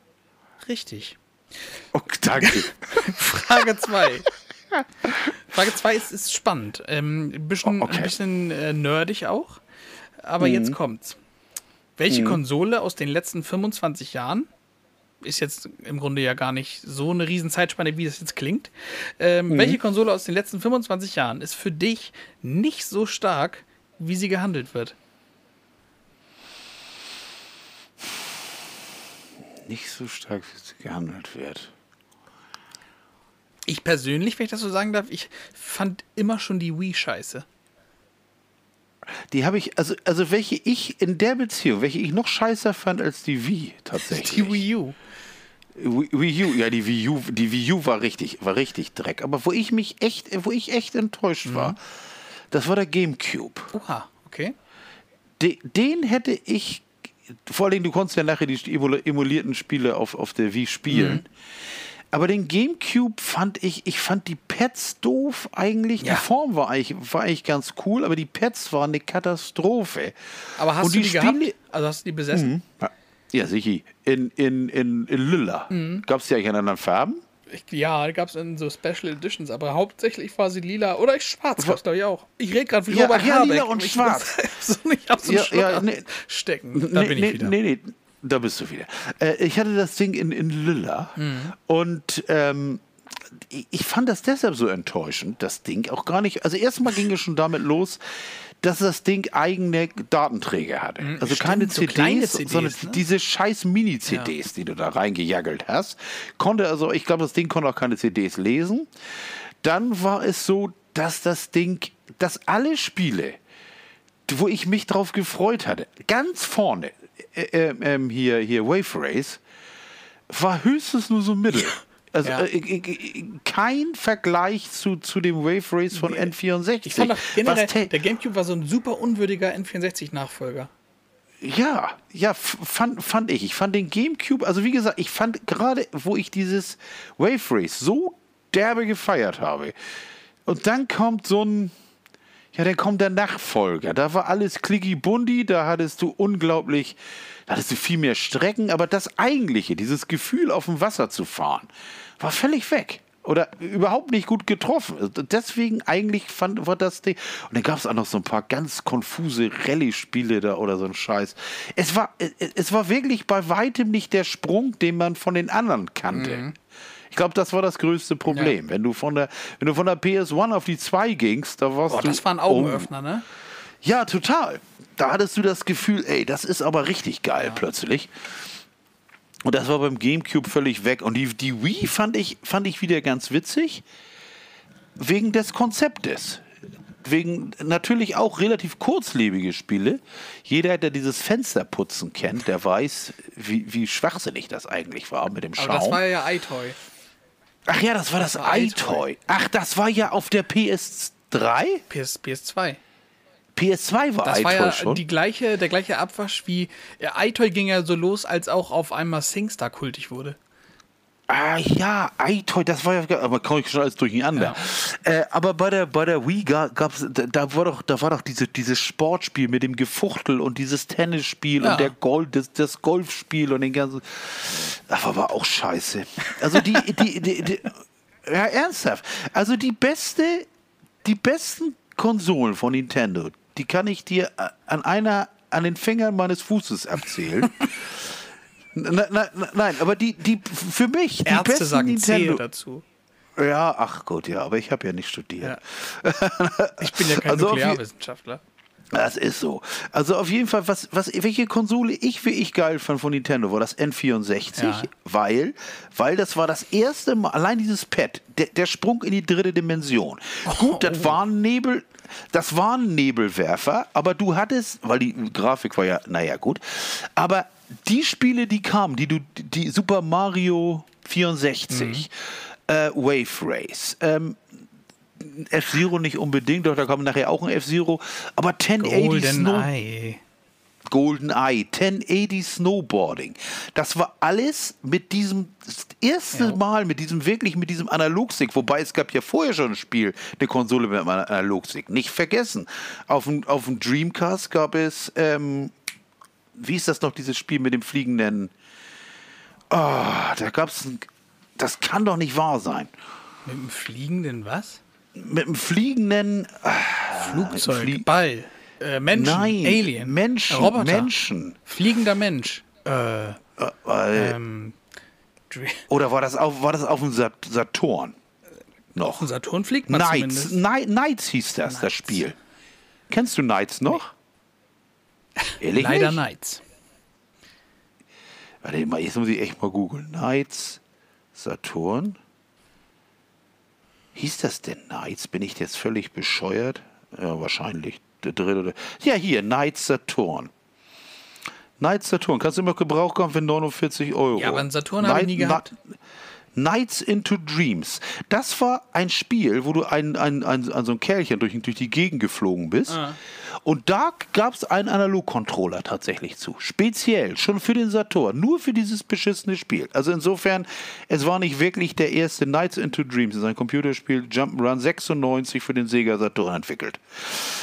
richtig. Oh, danke. <laughs> Frage 2. Frage 2 ist, ist spannend. Ähm, ein bisschen, oh, okay. ein bisschen äh, nerdig auch. Aber mhm. jetzt kommt's. Welche mhm. Konsole aus den letzten 25 Jahren ist jetzt im Grunde ja gar nicht so eine riesen Zeitspanne, wie das jetzt klingt. Ähm, mhm. Welche Konsole aus den letzten 25 Jahren ist für dich nicht so stark, wie sie gehandelt wird? Nicht so stark, gehandelt wird. Ich persönlich, wenn ich das so sagen darf, ich fand immer schon die Wii scheiße. Die habe ich, also, also welche ich in der Beziehung, welche ich noch scheißer fand als die Wii tatsächlich. Die Wii U. Wii U, ja, die Wii U, die Wii U war richtig, war richtig Dreck. Aber wo ich mich echt, wo ich echt enttäuscht mhm. war, das war der GameCube. Oha, okay. De, den hätte ich, vor allem du konntest ja nachher die emulierten Spiele auf, auf der Wii spielen. Mhm. Aber den GameCube fand ich, ich fand die Pads doof eigentlich. Ja. Die Form war eigentlich, war eigentlich ganz cool, aber die Pads waren eine Katastrophe. Aber hast Und du die, die gehabt? Also hast du die besessen? Mhm. Ja, sicher. In, in, in, in Lilla. Mhm. Gab es die eigentlich in anderen Farben? Ich, ja, gab es in so Special Editions, aber hauptsächlich war sie lila oder ich schwarz, glaube ich auch. Ich rede gerade für ja, Robert ja, Habeck. lila und ich schwarz. so, <laughs> ich hab so einen ja, ja, nee, stecken. Da nee, bin ich nee, wieder. Nee, nee, da bist du wieder. Äh, ich hatte das Ding in, in Lilla mhm. und ähm, ich fand das deshalb so enttäuschend, das Ding auch gar nicht. Also erstmal ging es schon damit los, dass das Ding eigene Datenträger hatte. Mhm, also Stimmt, keine CDs, so CDs sondern ne? diese scheiß Mini-CDs, ja. die du da reingejagelt hast. Konnte also, ich glaube, das Ding konnte auch keine CDs lesen. Dann war es so, dass das Ding, dass alle Spiele, wo ich mich drauf gefreut hatte, ganz vorne, äh, äh, ähm, hier, hier Wave Race, war höchstens nur so mittel. <laughs> Also ja. äh, kein Vergleich zu, zu dem Wave Race von N64. Ich fand auch generell, der GameCube war so ein super unwürdiger N64-Nachfolger. Ja, ja, fand, fand ich. Ich fand den GameCube, also wie gesagt, ich fand gerade, wo ich dieses Wave Race so derbe gefeiert habe, und dann kommt so ein, ja, dann kommt der Nachfolger. Da war alles clicky bundi, da hattest du unglaublich, da hattest du viel mehr Strecken, aber das eigentliche, dieses Gefühl auf dem Wasser zu fahren, war völlig weg. Oder überhaupt nicht gut getroffen. Deswegen eigentlich fand war das Ding. Und dann gab es auch noch so ein paar ganz konfuse Rallye-Spiele da oder so ein Scheiß. Es war, es war wirklich bei weitem nicht der Sprung, den man von den anderen kannte. Mhm. Ich glaube, das war das größte Problem. Ja. Wenn, du von der, wenn du von der PS1 auf die 2 gingst, da warst Boah, du. Das war ein Augenöffner, um, ne? Ja, total. Da hattest du das Gefühl, ey, das ist aber richtig geil ja. plötzlich. Und das war beim GameCube völlig weg. Und die, die Wii fand ich, fand ich wieder ganz witzig, wegen des Konzeptes. Wegen natürlich auch relativ kurzlebige Spiele. Jeder, der dieses Fensterputzen kennt, der weiß, wie, wie schwachsinnig das eigentlich war mit dem Schaum. Aber das war ja iToy. Ach ja, das war das, das iToy. Ach, das war ja auf der PS3? PS, PS2. PS2 war das iToy war ja schon. Die gleiche, der gleiche Abwasch wie ja, iToy ging ja so los, als auch auf einmal SingStar kultig wurde. Ah ja, iToy, das war ja, aber komme ich schon alles durcheinander. Ja. Äh, aber bei der, bei der Wii gab es, da, da, war doch, da war doch diese, dieses Sportspiel mit dem Gefuchtel und dieses Tennisspiel ja. und der Golf, das, das Golfspiel und den ganzen. Das war aber auch scheiße. Also die, <laughs> die, die, die ja, ernsthaft. Also die beste, die besten Konsolen von Nintendo, die kann ich dir äh, an einer, an den Fingern meines Fußes erzählen. na, <laughs> na, nein, aber die, die für mich die Ärzte besten sagen Nintendo dazu. Ja, ach gut, ja, aber ich habe ja nicht studiert. Ja. Ich bin ja kein <laughs> also Nuklearwissenschaftler. Das ist so. Also auf jeden Fall, was, was, welche Konsole ich wie ich geil fand von Nintendo war das N64, Ja. weil, weil das war das erste Mal, allein dieses Pad, der, der Sprung in die dritte Dimension. Gut, das war ein Nebel, das war ein Nebelwerfer, aber du hattest, weil die Grafik war ja, naja, gut, aber die Spiele, die kamen, die du, die Super Mario 64, äh, Wave Race, ähm, F-Zero nicht unbedingt, doch da kommt nachher auch ein F-Zero, aber 1080 Golden Snow Eye. Golden Eye, 1080 Snowboarding. Das war alles mit diesem das erste Ja. Mal mit diesem wirklich mit diesem Analogstick, wobei es gab ja vorher schon ein Spiel, eine Konsole mit einem Analogstick. Nicht vergessen. Auf dem, auf dem Dreamcast gab es ähm, wie ist das noch dieses Spiel mit dem fliegenden Ah, da gab es das kann doch nicht wahr sein. Mit dem fliegenden was? Mit dem fliegenden Flugzeug, Flie- Ball, äh, Menschen, Nein, Alien, Menschen, Roboter, Menschen. fliegender Mensch. Äh, Äh, ähm, Oder war das auf, war das auf dem Sat Saturn? Noch. auf dem Saturn fliegt man Knights, zumindest. Ni Knights hieß das, das Knights. Spiel. Kennst du Knights noch? Ehrlich Leider nicht? Nights. Warte mal, jetzt muss ich echt mal googeln. Knights, Saturn. Hieß das denn Knights? Bin ich jetzt völlig bescheuert? Ja, wahrscheinlich. Oder- Ja, hier, Knights Saturn. Knights Saturn. Kannst du immer Gebrauch kaufen für 49 Euro. Ja, aber einen Saturn habe ich nie Knight- gehabt. Nights into Dreams. Das war ein Spiel, wo du ein, ein, ein, ein so ein Kerlchen durch, durch die Gegend geflogen bist. Ah. Und da gab es einen Analog-Controller tatsächlich zu. Speziell, schon für den Saturn. Nur für dieses beschissene Spiel. Also insofern, es war nicht wirklich der erste Nights into Dreams. Es ist ein Computerspiel, Jump'n'Run 96 für den Sega Saturn entwickelt.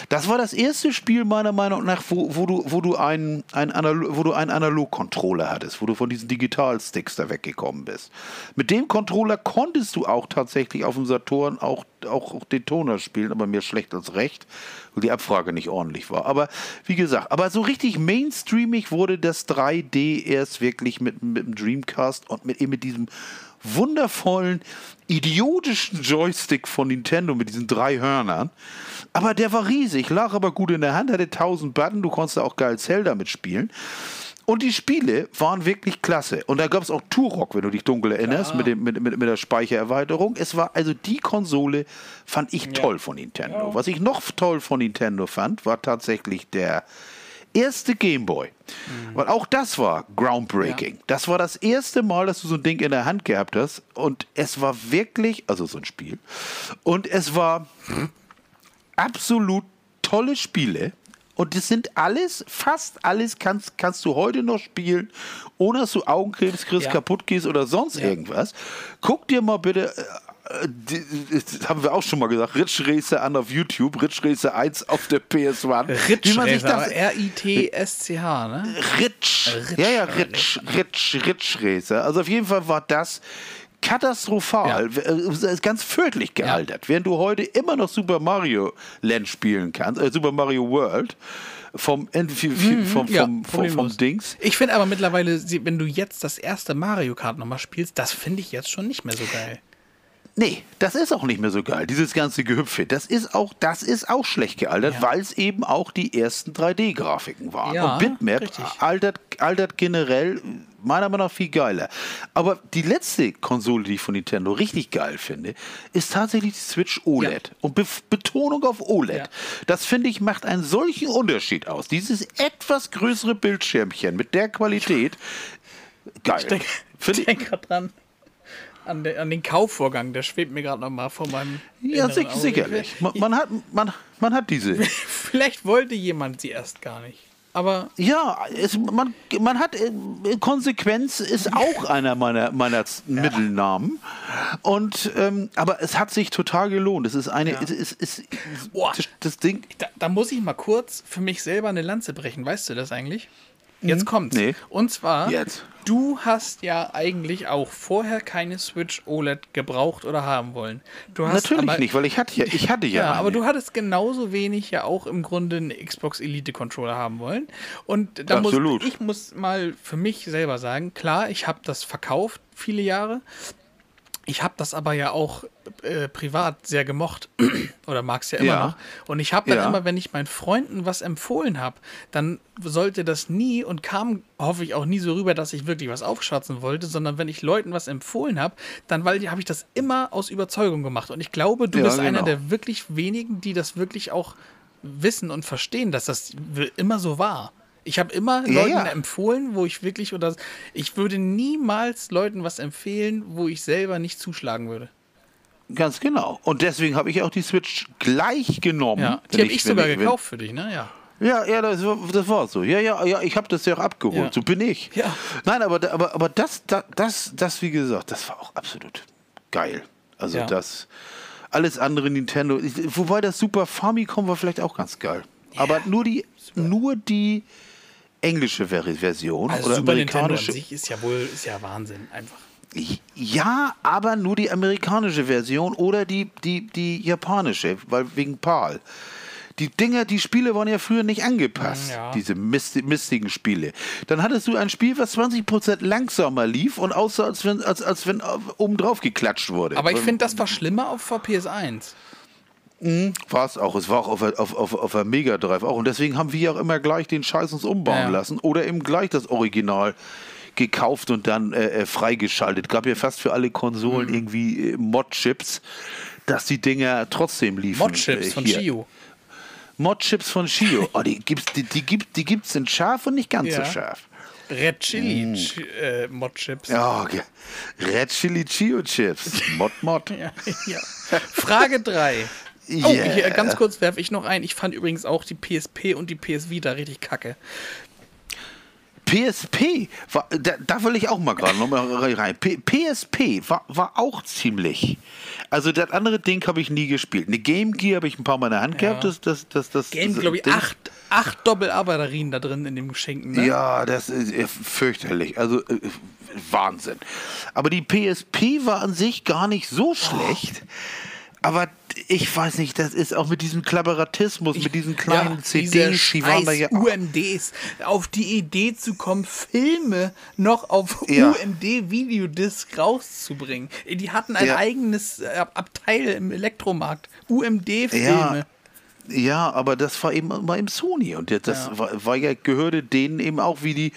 Das war das erste Spiel meiner Meinung nach, wo, wo du, wo du einen, einen Analog-Controller hattest, wo du von diesen Digital-Sticks da weggekommen bist. Mit dem Controller konntest du auch tatsächlich auf dem Saturn auch, auch, auch den spielen, aber mir schlecht als recht, weil die Abfrage nicht ordentlich war. Aber wie gesagt, aber so richtig mainstreamig wurde das 3D erst wirklich mit, mit dem Dreamcast und mit, eben mit diesem wundervollen, idiotischen Joystick von Nintendo mit diesen drei Hörnern. Aber der war riesig, lag aber gut in der Hand, hatte 1000 Button, du konntest auch geil Zelda mitspielen. Und die Spiele waren wirklich klasse. Und da gab es auch Turok, wenn du dich dunkel erinnerst, mit, dem, mit, mit, mit der Speichererweiterung. Es war also die Konsole, fand ich toll von Nintendo. Was ich noch toll von Nintendo fand, war tatsächlich der erste Gameboy. Weil auch das war groundbreaking. Das war das erste Mal, dass du so ein Ding in der Hand gehabt hast. Und es war wirklich, also so ein Spiel. Und es war absolut tolle Spiele. Und das sind alles, fast alles kannst, kannst du heute noch spielen, ohne dass du Augenkrebs kriegst, Ja. kaputt gehst oder sonst irgendwas. Guck dir mal bitte, äh, die, das haben wir auch schon mal gesagt, Ridge Racer an auf YouTube, Ridge Racer 1 auf der PS1. Ritsch, Wie man sich das, R-I-T-S-C-H, ne? Ritsch. Ritsch, Ja, ja, oder Ritsch, Ritsch, Ritsch Racer. Also auf jeden Fall war das katastrophal, äh, ist ganz fürchterlich gealtert. Während du heute immer noch Super Mario Land spielen kannst, äh, Super Mario World, vom, N- vom, vom, vom, Ja, vom, vom problemlos. Dings. Ich finde aber mittlerweile, wenn du jetzt das erste Mario Kart nochmal spielst, das finde ich jetzt schon nicht mehr so geil. Nee, das ist auch nicht mehr so geil. Dieses ganze Gehüpfe, das ist auch, das ist auch schlecht gealtert, Ja. weil es eben auch die ersten 3D-Grafiken waren. Ja, Und Bitmap richtig. altert, altert generell meiner Meinung nach viel geiler. Aber die letzte Konsole, die ich von Nintendo richtig geil finde, ist tatsächlich die Switch OLED. Und Be Betonung auf OLED. Ja. Das finde ich macht einen solchen Unterschied aus. Dieses etwas größere Bildschirmchen mit der Qualität. Geil. Ich denke denk gerade dran. An, de, an den Kaufvorgang, der schwebt mir gerade nochmal vor meinem. ja, sicher, sicherlich. Man, man, hat, man, man hat diese. <laughs> Vielleicht wollte jemand sie erst gar nicht. Aber Ja, es, man, man hat äh, Konsequenz ist <laughs> auch einer meiner, meiner Z- Mittelnamen. Und ähm, aber es hat sich total gelohnt. Es ist eine, es ist, ist, Boah. das, das Ding. da, da muss ich mal kurz für mich selber eine Lanze brechen. Weißt du das eigentlich? Jetzt kommt's. Nee. Und zwar, Jetzt. du hast ja eigentlich auch vorher keine Switch OLED gebraucht oder haben wollen. Du hast Natürlich aber, nicht, weil ich hatte ja, ich hatte ja. <laughs> Ja, aber du hattest genauso wenig ja auch im Grunde einen Xbox Elite Controller haben wollen. Und da muss Absolut. ich muss mal für mich selber sagen, klar, ich habe das verkauft viele Jahre. Ich habe das aber ja auch äh, privat sehr gemocht <clears throat> oder mag es ja immer Ja. noch. Und ich habe dann Ja. immer, wenn ich meinen Freunden was empfohlen habe, dann sollte das nie und kam, hoffe ich, auch nie so rüber, dass ich wirklich was aufschwatzen wollte, sondern wenn ich Leuten was empfohlen habe, dann habe ich das immer aus Überzeugung gemacht. Und ich glaube, du Ja, bist einer genau. der wirklich wenigen, die das wirklich auch wissen und verstehen, dass das immer so war. Ich habe immer Ja, Leuten ja. empfohlen, wo ich wirklich oder ich würde niemals Leuten was empfehlen, wo ich selber nicht zuschlagen würde. Ganz genau. Und deswegen habe ich auch die Switch gleich genommen. Ja, die habe ich sogar wenn- gekauft für dich, ne? Ja. Ja, ja, das war, das war so. Ja, ja, ja, ich habe das ja auch abgeholt. Ja. So bin ich. Ja. Nein, aber, aber, aber das, da- das, das, wie gesagt, das war auch absolut geil. Also Ja. das, alles andere Nintendo. ich- Wobei das Super Famicom war vielleicht auch ganz geil. Aber nur die, nur die englische Version also oder Super amerikanische. Nintendo an sich ist ja wohl ist ja Wahnsinn einfach. Ja, aber nur die amerikanische Version oder die, die, die japanische, weil wegen Paul. Die Dinger, die Spiele waren ja früher nicht angepasst, ja. diese mistigen Spiele. Dann hattest du ein Spiel, was 20% langsamer lief und aussah, als wenn, als, als wenn äh, oben drauf geklatscht wurde. Aber ich finde, das war schlimmer auf PS1. Mhm. War es auch. Es war auch auf, auf, auf, auf der Mega Drive auch. Und deswegen haben wir ja auch immer gleich den Scheiß uns umbauen ja. lassen oder eben gleich das Original gekauft und dann äh, äh, freigeschaltet. Gab ja fast für alle Konsolen mhm. irgendwie äh, Mod-Chips, dass die Dinger trotzdem liefen. Äh, Mod-Chips äh, von Shio. Mod-Chips von Shio. Oh, die gibt's, die, die, gibt, die gibt's in scharf und nicht ganz ja. so scharf. Red Chili mm. Ch äh, Mod Chips. Oh, okay. Red Chili Chio Chips. Mod Mod. <laughs> ja, ja. Frage 3. Oh, Yeah. hier, ganz kurz werfe ich noch ein. Ich fand übrigens auch die PSP und die PS Vita richtig kacke. PSP, war, da, da will ich auch mal gerade noch mal rein. P PSP war, war auch ziemlich. Also das andere Ding habe ich nie gespielt. Eine Game Gear habe ich ein paar Mal in der Hand gehabt. Das, das, das, das, Game, glaube ich, acht, acht Doppel-A-Batterien da drin in dem Geschenken. Ne? Ja, das ist äh, fürchterlich. Also äh, Wahnsinn. Aber die PSP war an sich gar nicht so schlecht. Aber ich weiß nicht, das ist auch mit diesem Klabberatismus, mit diesen kleinen ja, CDs, die waren da ja. UMDs. Auf die Idee zu kommen, Filme noch auf Ja. UMD-Videodisc rauszubringen. Die hatten ein Ja. eigenes äh, Abteil im Elektromarkt. UMD-Filme. Ja, aber das war eben mal im Sony und das war, war ja gehörte denen eben auch wie die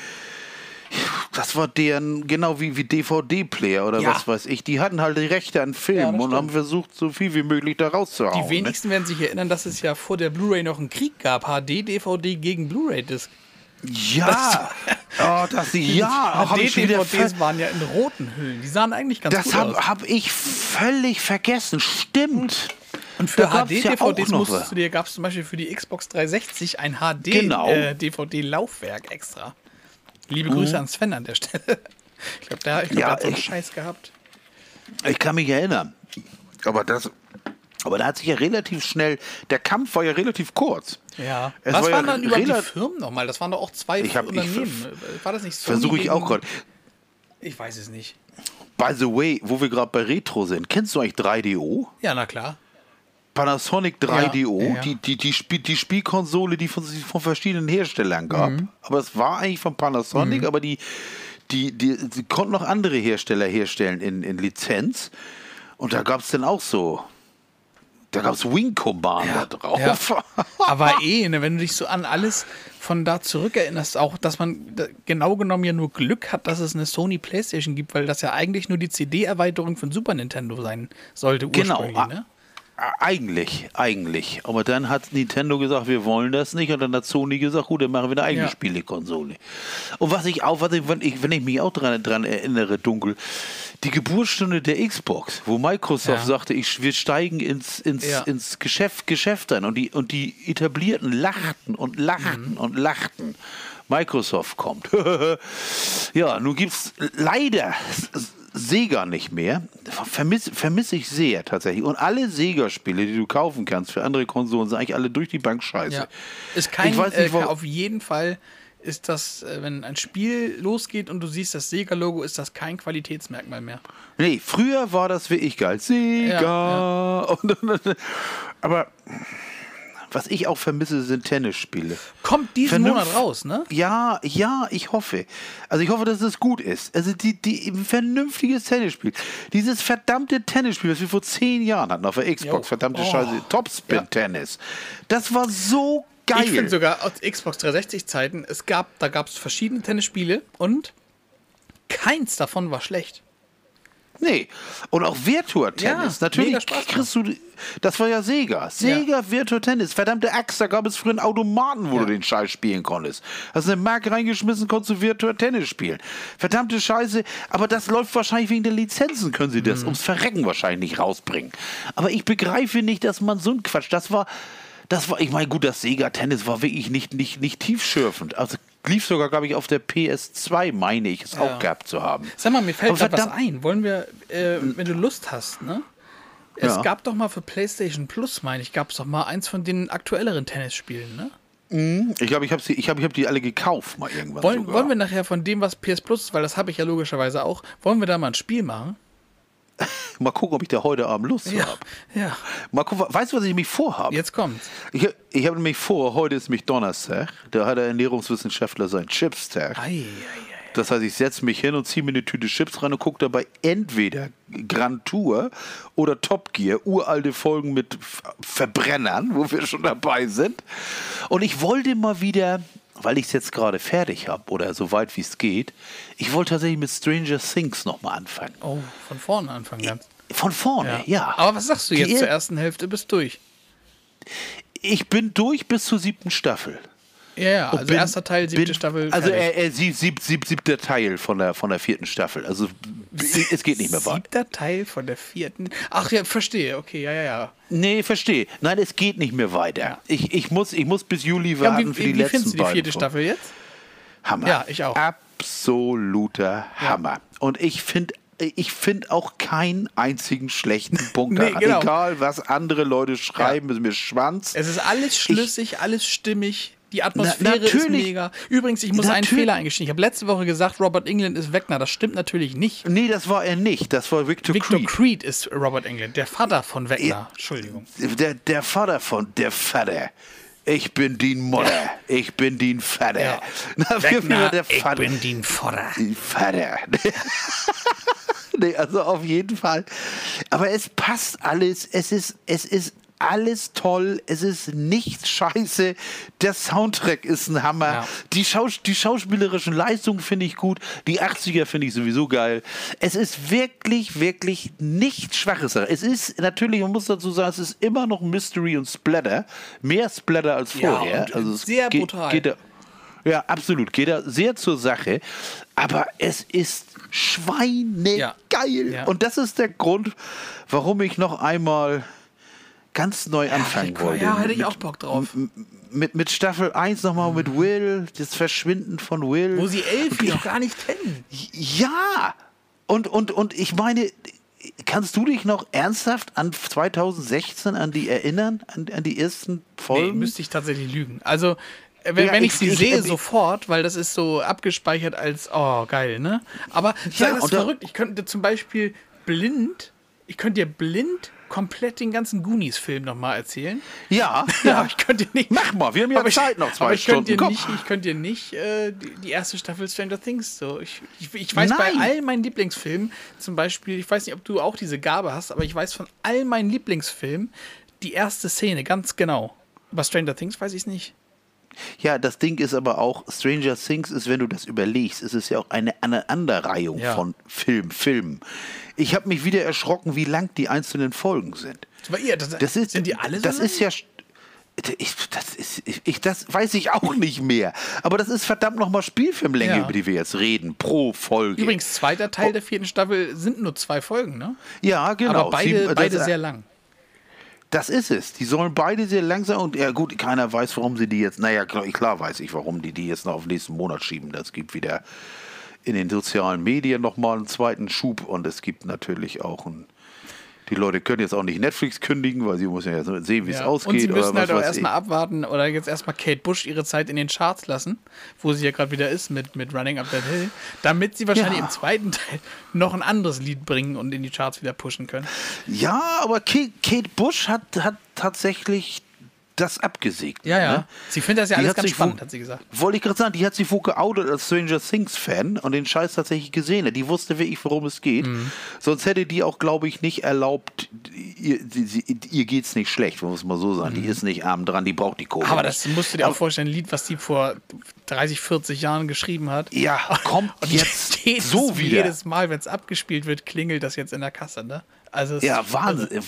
das war deren genau wie, wie DVD-Player oder Ja. was weiß ich. Die hatten halt die Rechte an Ja, Filmen das und haben versucht, so viel wie möglich da rauszuhauen. Die wenigsten werden sich erinnern, dass es ja vor der Blu-ray noch einen Krieg gab. HD-DVD gegen Blu-ray-Disc. Ne? Ja, <laughs> oh, das, <laughs> ja, hab ich schon wieder HD-DVDs waren ja in roten Hüllen. Die sahen eigentlich ganz das gut aus. habe hab ich völlig vergessen. Stimmt. Und für ja HD-DVDs noch musstest du dir, gab es zum Beispiel für die Xbox 360 ein Genau. HD-DVD-Laufwerk extra. Liebe Grüße an Sven an der Stelle. Ich glaube, <laughs> der, ich glaub, Ja, hat so einen ich- Scheiß gehabt. Ich kann mich erinnern. Aber das. Aber da hat sich ja relativ schnell. Der Kampf war ja relativ kurz. Ja. Es Was war ja waren dann überhaupt die Firmen nochmal? Das waren doch auch zwei Ich hab- ich Unternehmen. war das nicht Sony Versuche ich auch gerade. Ich weiß es nicht. By the way, wo wir gerade bei Retro sind, kennst du eigentlich 3DO? Ja, na klar. Panasonic 3DO, Ja, ja. Die, die, die, Spiel, die Spielkonsole, die von, von verschiedenen Herstellern gab. Mhm. Aber es war eigentlich von Panasonic, aber die, die, die, die konnten noch andere Hersteller herstellen in, in Lizenz. Und da gab es dann auch so. Da gab es Wing Commander drauf. Ja. <laughs> Aber eh, ne, wenn du dich so an alles von da zurückerinnerst, auch, dass man genau genommen ja nur Glück hat, dass es eine Sony Playstation gibt, weil das ja eigentlich nur die CD-Erweiterung von Super Nintendo sein sollte Genau. ne? Eigentlich, eigentlich. Aber dann hat Nintendo gesagt, wir wollen das nicht. Und dann hat Sony gesagt, gut, dann machen wir eine eigene Ja. Spielekonsole. Und was ich auch, was ich, wenn, ich, wenn ich mich auch dran, dran erinnere, dunkel, die Geburtsstunde der Xbox, wo Microsoft Ja. sagte, ich, wir steigen ins, ins, Ja. ins Geschäft, Geschäft ein. Und die, und die Etablierten lachten und lachten Mhm. und lachten. Microsoft kommt. <laughs> ja, nun gibt es leider Sega nicht mehr. Vermisse vermiss ich sehr tatsächlich. Und alle Sega-Spiele, die du kaufen kannst für andere Konsolen, sind eigentlich alle durch die Bank scheiße. Ja. Ist kein, Ich weiß nicht, äh, auf jeden Fall ist das, äh, wenn ein Spiel losgeht und du siehst das Sega-Logo, ist das kein Qualitätsmerkmal mehr. Nee, früher war das wirklich geil. Sega. Ja, Und, <laughs> und, und, aber was ich auch vermisse, sind Tennisspiele. Kommt diesen Vernunft- Monat raus, ne? Ja, ja, ich hoffe. Also ich hoffe, dass es gut ist. Also die, die ein vernünftiges Tennisspiel. Dieses verdammte Tennisspiel, das wir vor zehn Jahren hatten auf der Xbox, Jo. verdammte Oh. Scheiße, Topspin-Tennis. Das war so geil. Ich finde sogar aus Xbox 360 Zeiten, es gab, da gab es verschiedene Tennisspiele und keins davon war schlecht. Nee. Und auch Virtua Tennis. Ja, mega Natürlich Spaß kriegst du. Das war ja Sega. Sega Virtua Tennis. Verdammte Axt, da gab es früher einen Automaten, wo Ja. du den Scheiß spielen konntest. Hast eine Mark reingeschmissen, konntest du Virtua Tennis spielen. Verdammte Scheiße. Aber das läuft wahrscheinlich wegen der Lizenzen, können sie Mhm. das ums Verrecken wahrscheinlich nicht rausbringen. Aber ich begreife nicht, dass man so ein Quatsch. Das war. Das war, ich meine, gut, das Sega Tennis war wirklich nicht, nicht, nicht tiefschürfend. Also lief sogar, glaube ich, auf der PS2, meine ich, es auch gehabt zu haben. Sag mal, mir fällt gerade was ein. Wollen wir, äh, wenn du Lust hast, ne? Es Ja. gab doch mal für PlayStation Plus, meine ich, gab es doch mal eins von den aktuelleren Tennisspielen, ne? Ich glaube, ich habe ich hab, ich hab die alle gekauft mal irgendwann. Wollen, wollen wir nachher von dem, was PS Plus ist, weil das habe ich ja logischerweise auch, wollen wir da mal ein Spiel machen? <laughs> mal gucken, ob ich da heute Abend Lust habe. Ja. Mal gucken, weißt du, was ich mich vorhabe? Jetzt kommt's. Ich, ich habe nämlich vor, heute ist nämlich Donnerstag, da hat der Ernährungswissenschaftler seinen Chipstag. Das heißt, ich setze mich hin und ziehe mir eine Tüte Chips rein und gucke dabei entweder Grand Tour oder Top Gear, uralte Folgen mit Verbrennern, wo wir schon dabei sind. Und ich wollte mal wieder, weil ich es jetzt gerade fertig habe oder so weit wie es geht, ich wollte tatsächlich mit Stranger Things nochmal anfangen. Oh, von vorne anfangen ganz. Von vorne, ja. Aber was sagst du jetzt Die- zur ersten Hälfte? Bist durch. Ich bin durch bis zur siebten Staffel. Ja, ja, also bin- erster Teil, siebte bin- Staffel. Also äh, äh, sieb, sieb, sieb, siebter Teil von der, von der vierten Staffel. Also es geht nicht mehr weiter. Siebter Teil von der vierten. Ach ja, verstehe. Okay, ja, ja, ja. Nee, verstehe. Nein, es geht nicht mehr weiter. Ich, ich, muss, ich muss bis Juli ja warten für wie, die wie letzten findest du die vierte. Staffel jetzt? Hammer. Ja, ich auch. Absoluter Hammer. Und ich finde ich finde auch keinen einzigen schlechten <laughs> Punkt Nee, genau. Egal, was andere Leute schreiben, ist mir Schwanz. Es ist alles schlüssig, alles stimmig. Die Atmosphäre ist natürlich. mega. Übrigens, ich muss einen. Fehler eingestehen. Ich habe letzte Woche gesagt, Robert England ist Wegner. Das stimmt natürlich nicht. nee, das war er nicht. Das war Victor, Victor Creed. Creed ist Robert England, der Vater von Wegner. Ja. Entschuldigung. Der, der Vater von der Vater. Ich bin die Mutter. Ich bin die Vater. Ja. <laughs> Na, war der ich Vater? bin die Vater. Die Vater. <laughs> nee, also auf jeden Fall. Aber es passt alles. Es ist, es ist alles toll. Es ist nicht scheiße. Der Soundtrack ist ein Hammer. Ja. Die, Schaus die schauspielerischen Leistungen finde ich gut. Die 80er finde ich sowieso geil. Es ist wirklich, wirklich nichts Schwaches. Es ist natürlich, man muss dazu sagen, es ist immer noch Mystery und Splatter. Mehr Splatter als Ja, vorher. und also sehr geht, brutal. Geht ja, absolut. Geht da sehr zur Sache. Aber es ist schweinegeil. Ja. Und das ist der Grund, warum ich noch einmal ganz neu anfangen wollte. Ja, hätte ich auch Bock drauf. Mit, mit Staffel 1 nochmal mit Will, das Verschwinden von Will. Wo sie Elfie noch gar nicht kennen. Ja! Und, und, und ich meine, kannst du dich noch ernsthaft an 2016 an die erinnern? An, an die ersten Nee, Folgen? müsste ich tatsächlich lügen. Also, äh, wenn, Ja, wenn ich, ich- sie ich- <laughs> sehe, ich- sofort, weil das ist so abgespeichert als, oh, geil, ne? Aber Ja, das ist verrückt. Ich könnte zum Beispiel blind, ich könnte dir blind komplett den ganzen Goonies-Film nochmal erzählen. ja, <laughs> Ja, ich könnte dir nicht. Mach mal, wir haben ja Zeit noch zwei aber ich könnte Stunden. Dir Komm. nicht, ich könnte dir nicht äh, die, die erste Staffel Stranger Things so. Ich, ich, ich weiß bei Nein. all meinen Lieblingsfilmen, zum Beispiel, ich weiß nicht, ob du auch diese Gabe hast, aber ich weiß von all meinen Lieblingsfilmen die erste Szene ganz genau. Bei Stranger Things weiß ich es nicht. Ja, das Ding ist aber auch, Stranger Things ist, wenn du das überlegst, ist es ja auch eine Aneinanderreihung Ja. von Film, Filmen. Ich habe mich wieder erschrocken, wie lang die einzelnen Folgen sind. Ihr, das, Das ist, sind die alle so Das lang? ist ja. Ich, das, ist, ich, das weiß ich auch nicht mehr. Aber das ist verdammt nochmal Spielfilmlänge, Ja. über die wir jetzt reden, pro Folge. Übrigens, zweiter Teil der vierten Staffel sind nur zwei Folgen, ne? ja, genau. Aber beide, das- beide sehr lang. Das ist es. Die sollen beide sehr langsam und ja gut, keiner weiß, warum sie die jetzt. Naja, klar, klar weiß ich, warum die die jetzt noch auf nächsten Monat schieben. Das gibt wieder in den sozialen Medien nochmal einen zweiten Schub und es gibt natürlich auch einen. Die Leute können jetzt auch nicht Netflix kündigen, weil sie müssen ja sehen, wie es Ja. ausgeht. Und sie oder müssen was halt auch weiß erstmal abwarten oder jetzt erstmal Kate Bush ihre Zeit in den Charts lassen, wo sie ja gerade wieder ist mit, mit Running Up That Hill, damit sie wahrscheinlich Ja. im zweiten Teil noch ein anderes Lied bringen und in die Charts wieder pushen können. Ja, aber Kate, Kate Bush hat, hat tatsächlich das abgesägt. Ja, ja. Ne? Sie findet das ja Die alles ganz spannend, hat sie gesagt. Wollte ich gerade sagen, die hat sich wohl geoutet als Stranger Things Fan und den Scheiß tatsächlich gesehen. Die wusste wirklich, worum es geht. Mhm. Sonst hätte die auch, glaube ich, nicht erlaubt, ihr, sie, ihr geht's nicht schlecht, muss man so sagen. Die ist nicht arm dran, die braucht die Kohle. Mhm. Aber das musst du dir auch vorstellen, ein Lied, was die vor 30, 40 Jahren geschrieben hat. Ja, kommt <laughs> Und jetzt jedes, so wieder. Jedes Mal, wenn es abgespielt wird, klingelt das jetzt in der Kasse, ne? Also Ja, Wahnsinn, äh,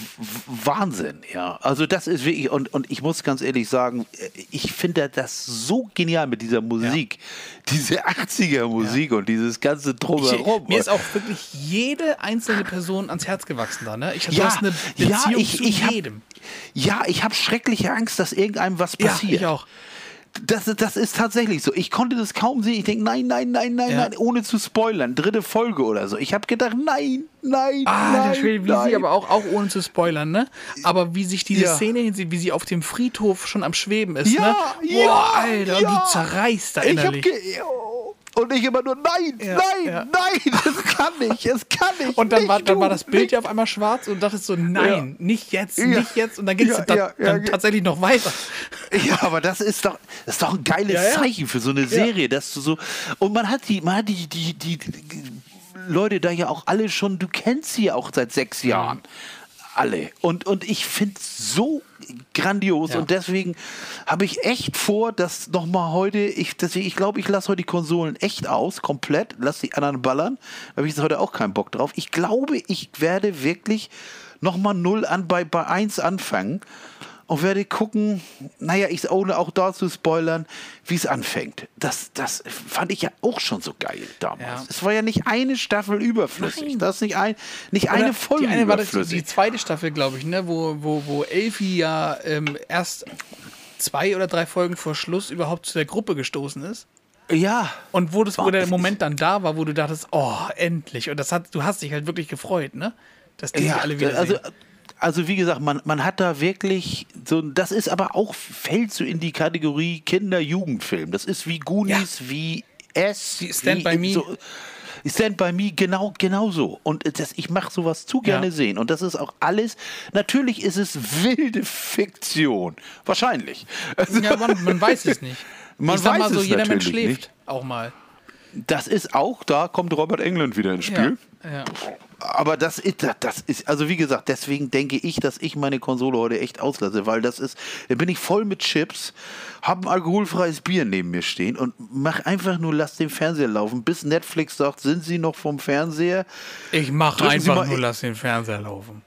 Wahnsinn, ja. Also das ist wirklich, und, und ich muss ganz ehrlich sagen, äh, ich finde das so genial mit dieser Musik. Diese 80er Musik und dieses ganze Ich, Drumherum. mir ist auch wirklich jede einzelne Person ans Herz gewachsen da, ne? Ich du ja, eine ja, Beziehung ich, zu ich hab, jedem. Ja, ich habe schreckliche Angst, dass irgendeinem was Ja, passiert. ich auch. Das, das ist tatsächlich so. Ich konnte das kaum sehen. Ich denke, nein, nein, nein, nein, Ja. nein, ohne zu spoilern. Dritte Folge oder so. Ich habe gedacht, nein, nein, Ah, nein. der Schwede, wie nein. sie aber auch, auch ohne zu spoilern, ne? Aber wie sich diese Ja. Szene hinsieht, wie sie auf dem Friedhof schon am Schweben ist, Ja, ne? ja, Boah, Alter, und ja. du zerreißt da Ich hab innerlich. ge und ich immer nur, nein, Ja, nein, ja. nein, <laughs> das kann nicht, es kann nicht. Und dann nicht war, dann war das Bild nicht. ja auf einmal schwarz und dachtest so, nein, nicht jetzt, Ja. nicht jetzt. Und dann geht es Ja, dann, ja, ja, ja. tatsächlich noch weiter. Ja, aber das ist doch, das ist doch ein geiles Ja, ja. Zeichen für so eine Serie, dass du so und man hat die, man hat die, die, die, die Leute da ja auch alle schon, du kennst sie ja auch seit sechs Jahren. Alle. Und, und ich finde es so grandios Ja. und deswegen habe ich echt vor, dass nochmal heute, ich, deswegen, ich glaube, ich lasse heute die Konsolen echt aus, komplett, lass die anderen ballern. Da habe ich jetzt heute auch keinen Bock drauf. Ich glaube, ich werde wirklich nochmal null an bei, bei 1 anfangen und werde gucken, naja, ich ohne auch da zu spoilern, wie es anfängt. Das, das fand ich ja auch schon so geil damals. Ja. Es war ja nicht eine Staffel überflüssig. Nein. Das ist nicht, ein, nicht eine Folge die eine war das überflüssig. die zweite Staffel, glaube ich, ne? wo, wo, wo Elfi ja ähm, erst zwei oder drei Folgen vor Schluss überhaupt zu der Gruppe gestoßen ist. ja. Und wo, das, wo der Moment dann da war, wo du dachtest, oh, endlich. Und das hat, du hast dich halt wirklich gefreut, ne? Dass die sich alle wieder also, sehen. Also wie gesagt, man, man hat da wirklich so, das ist aber auch, fällt so in die Kategorie Kinder-Jugendfilm. Das ist wie Goonies, wie S, Stand wie by Me. So, Stand by Me, genau, genau so. Und das, ich mache sowas zu gerne Ja. sehen. Und das ist auch alles, natürlich ist es wilde Fiktion. Wahrscheinlich. Also, Ja, man, man weiß es nicht. <laughs> Man ich sag mal weiß so, es jeder Mensch schläft nicht. auch mal. Das ist auch, da kommt Robert England wieder ins Spiel. Ja, ja. Aber das ist, das ist, also wie gesagt, deswegen denke ich, dass ich meine Konsole heute echt auslasse, weil das ist, da bin ich voll mit Chips, habe ein alkoholfreies Bier neben mir stehen und mach einfach nur, lass den Fernseher laufen, bis Netflix sagt, sind Sie noch vom Fernseher? Ich mache einfach mal- nur, lass den Fernseher laufen.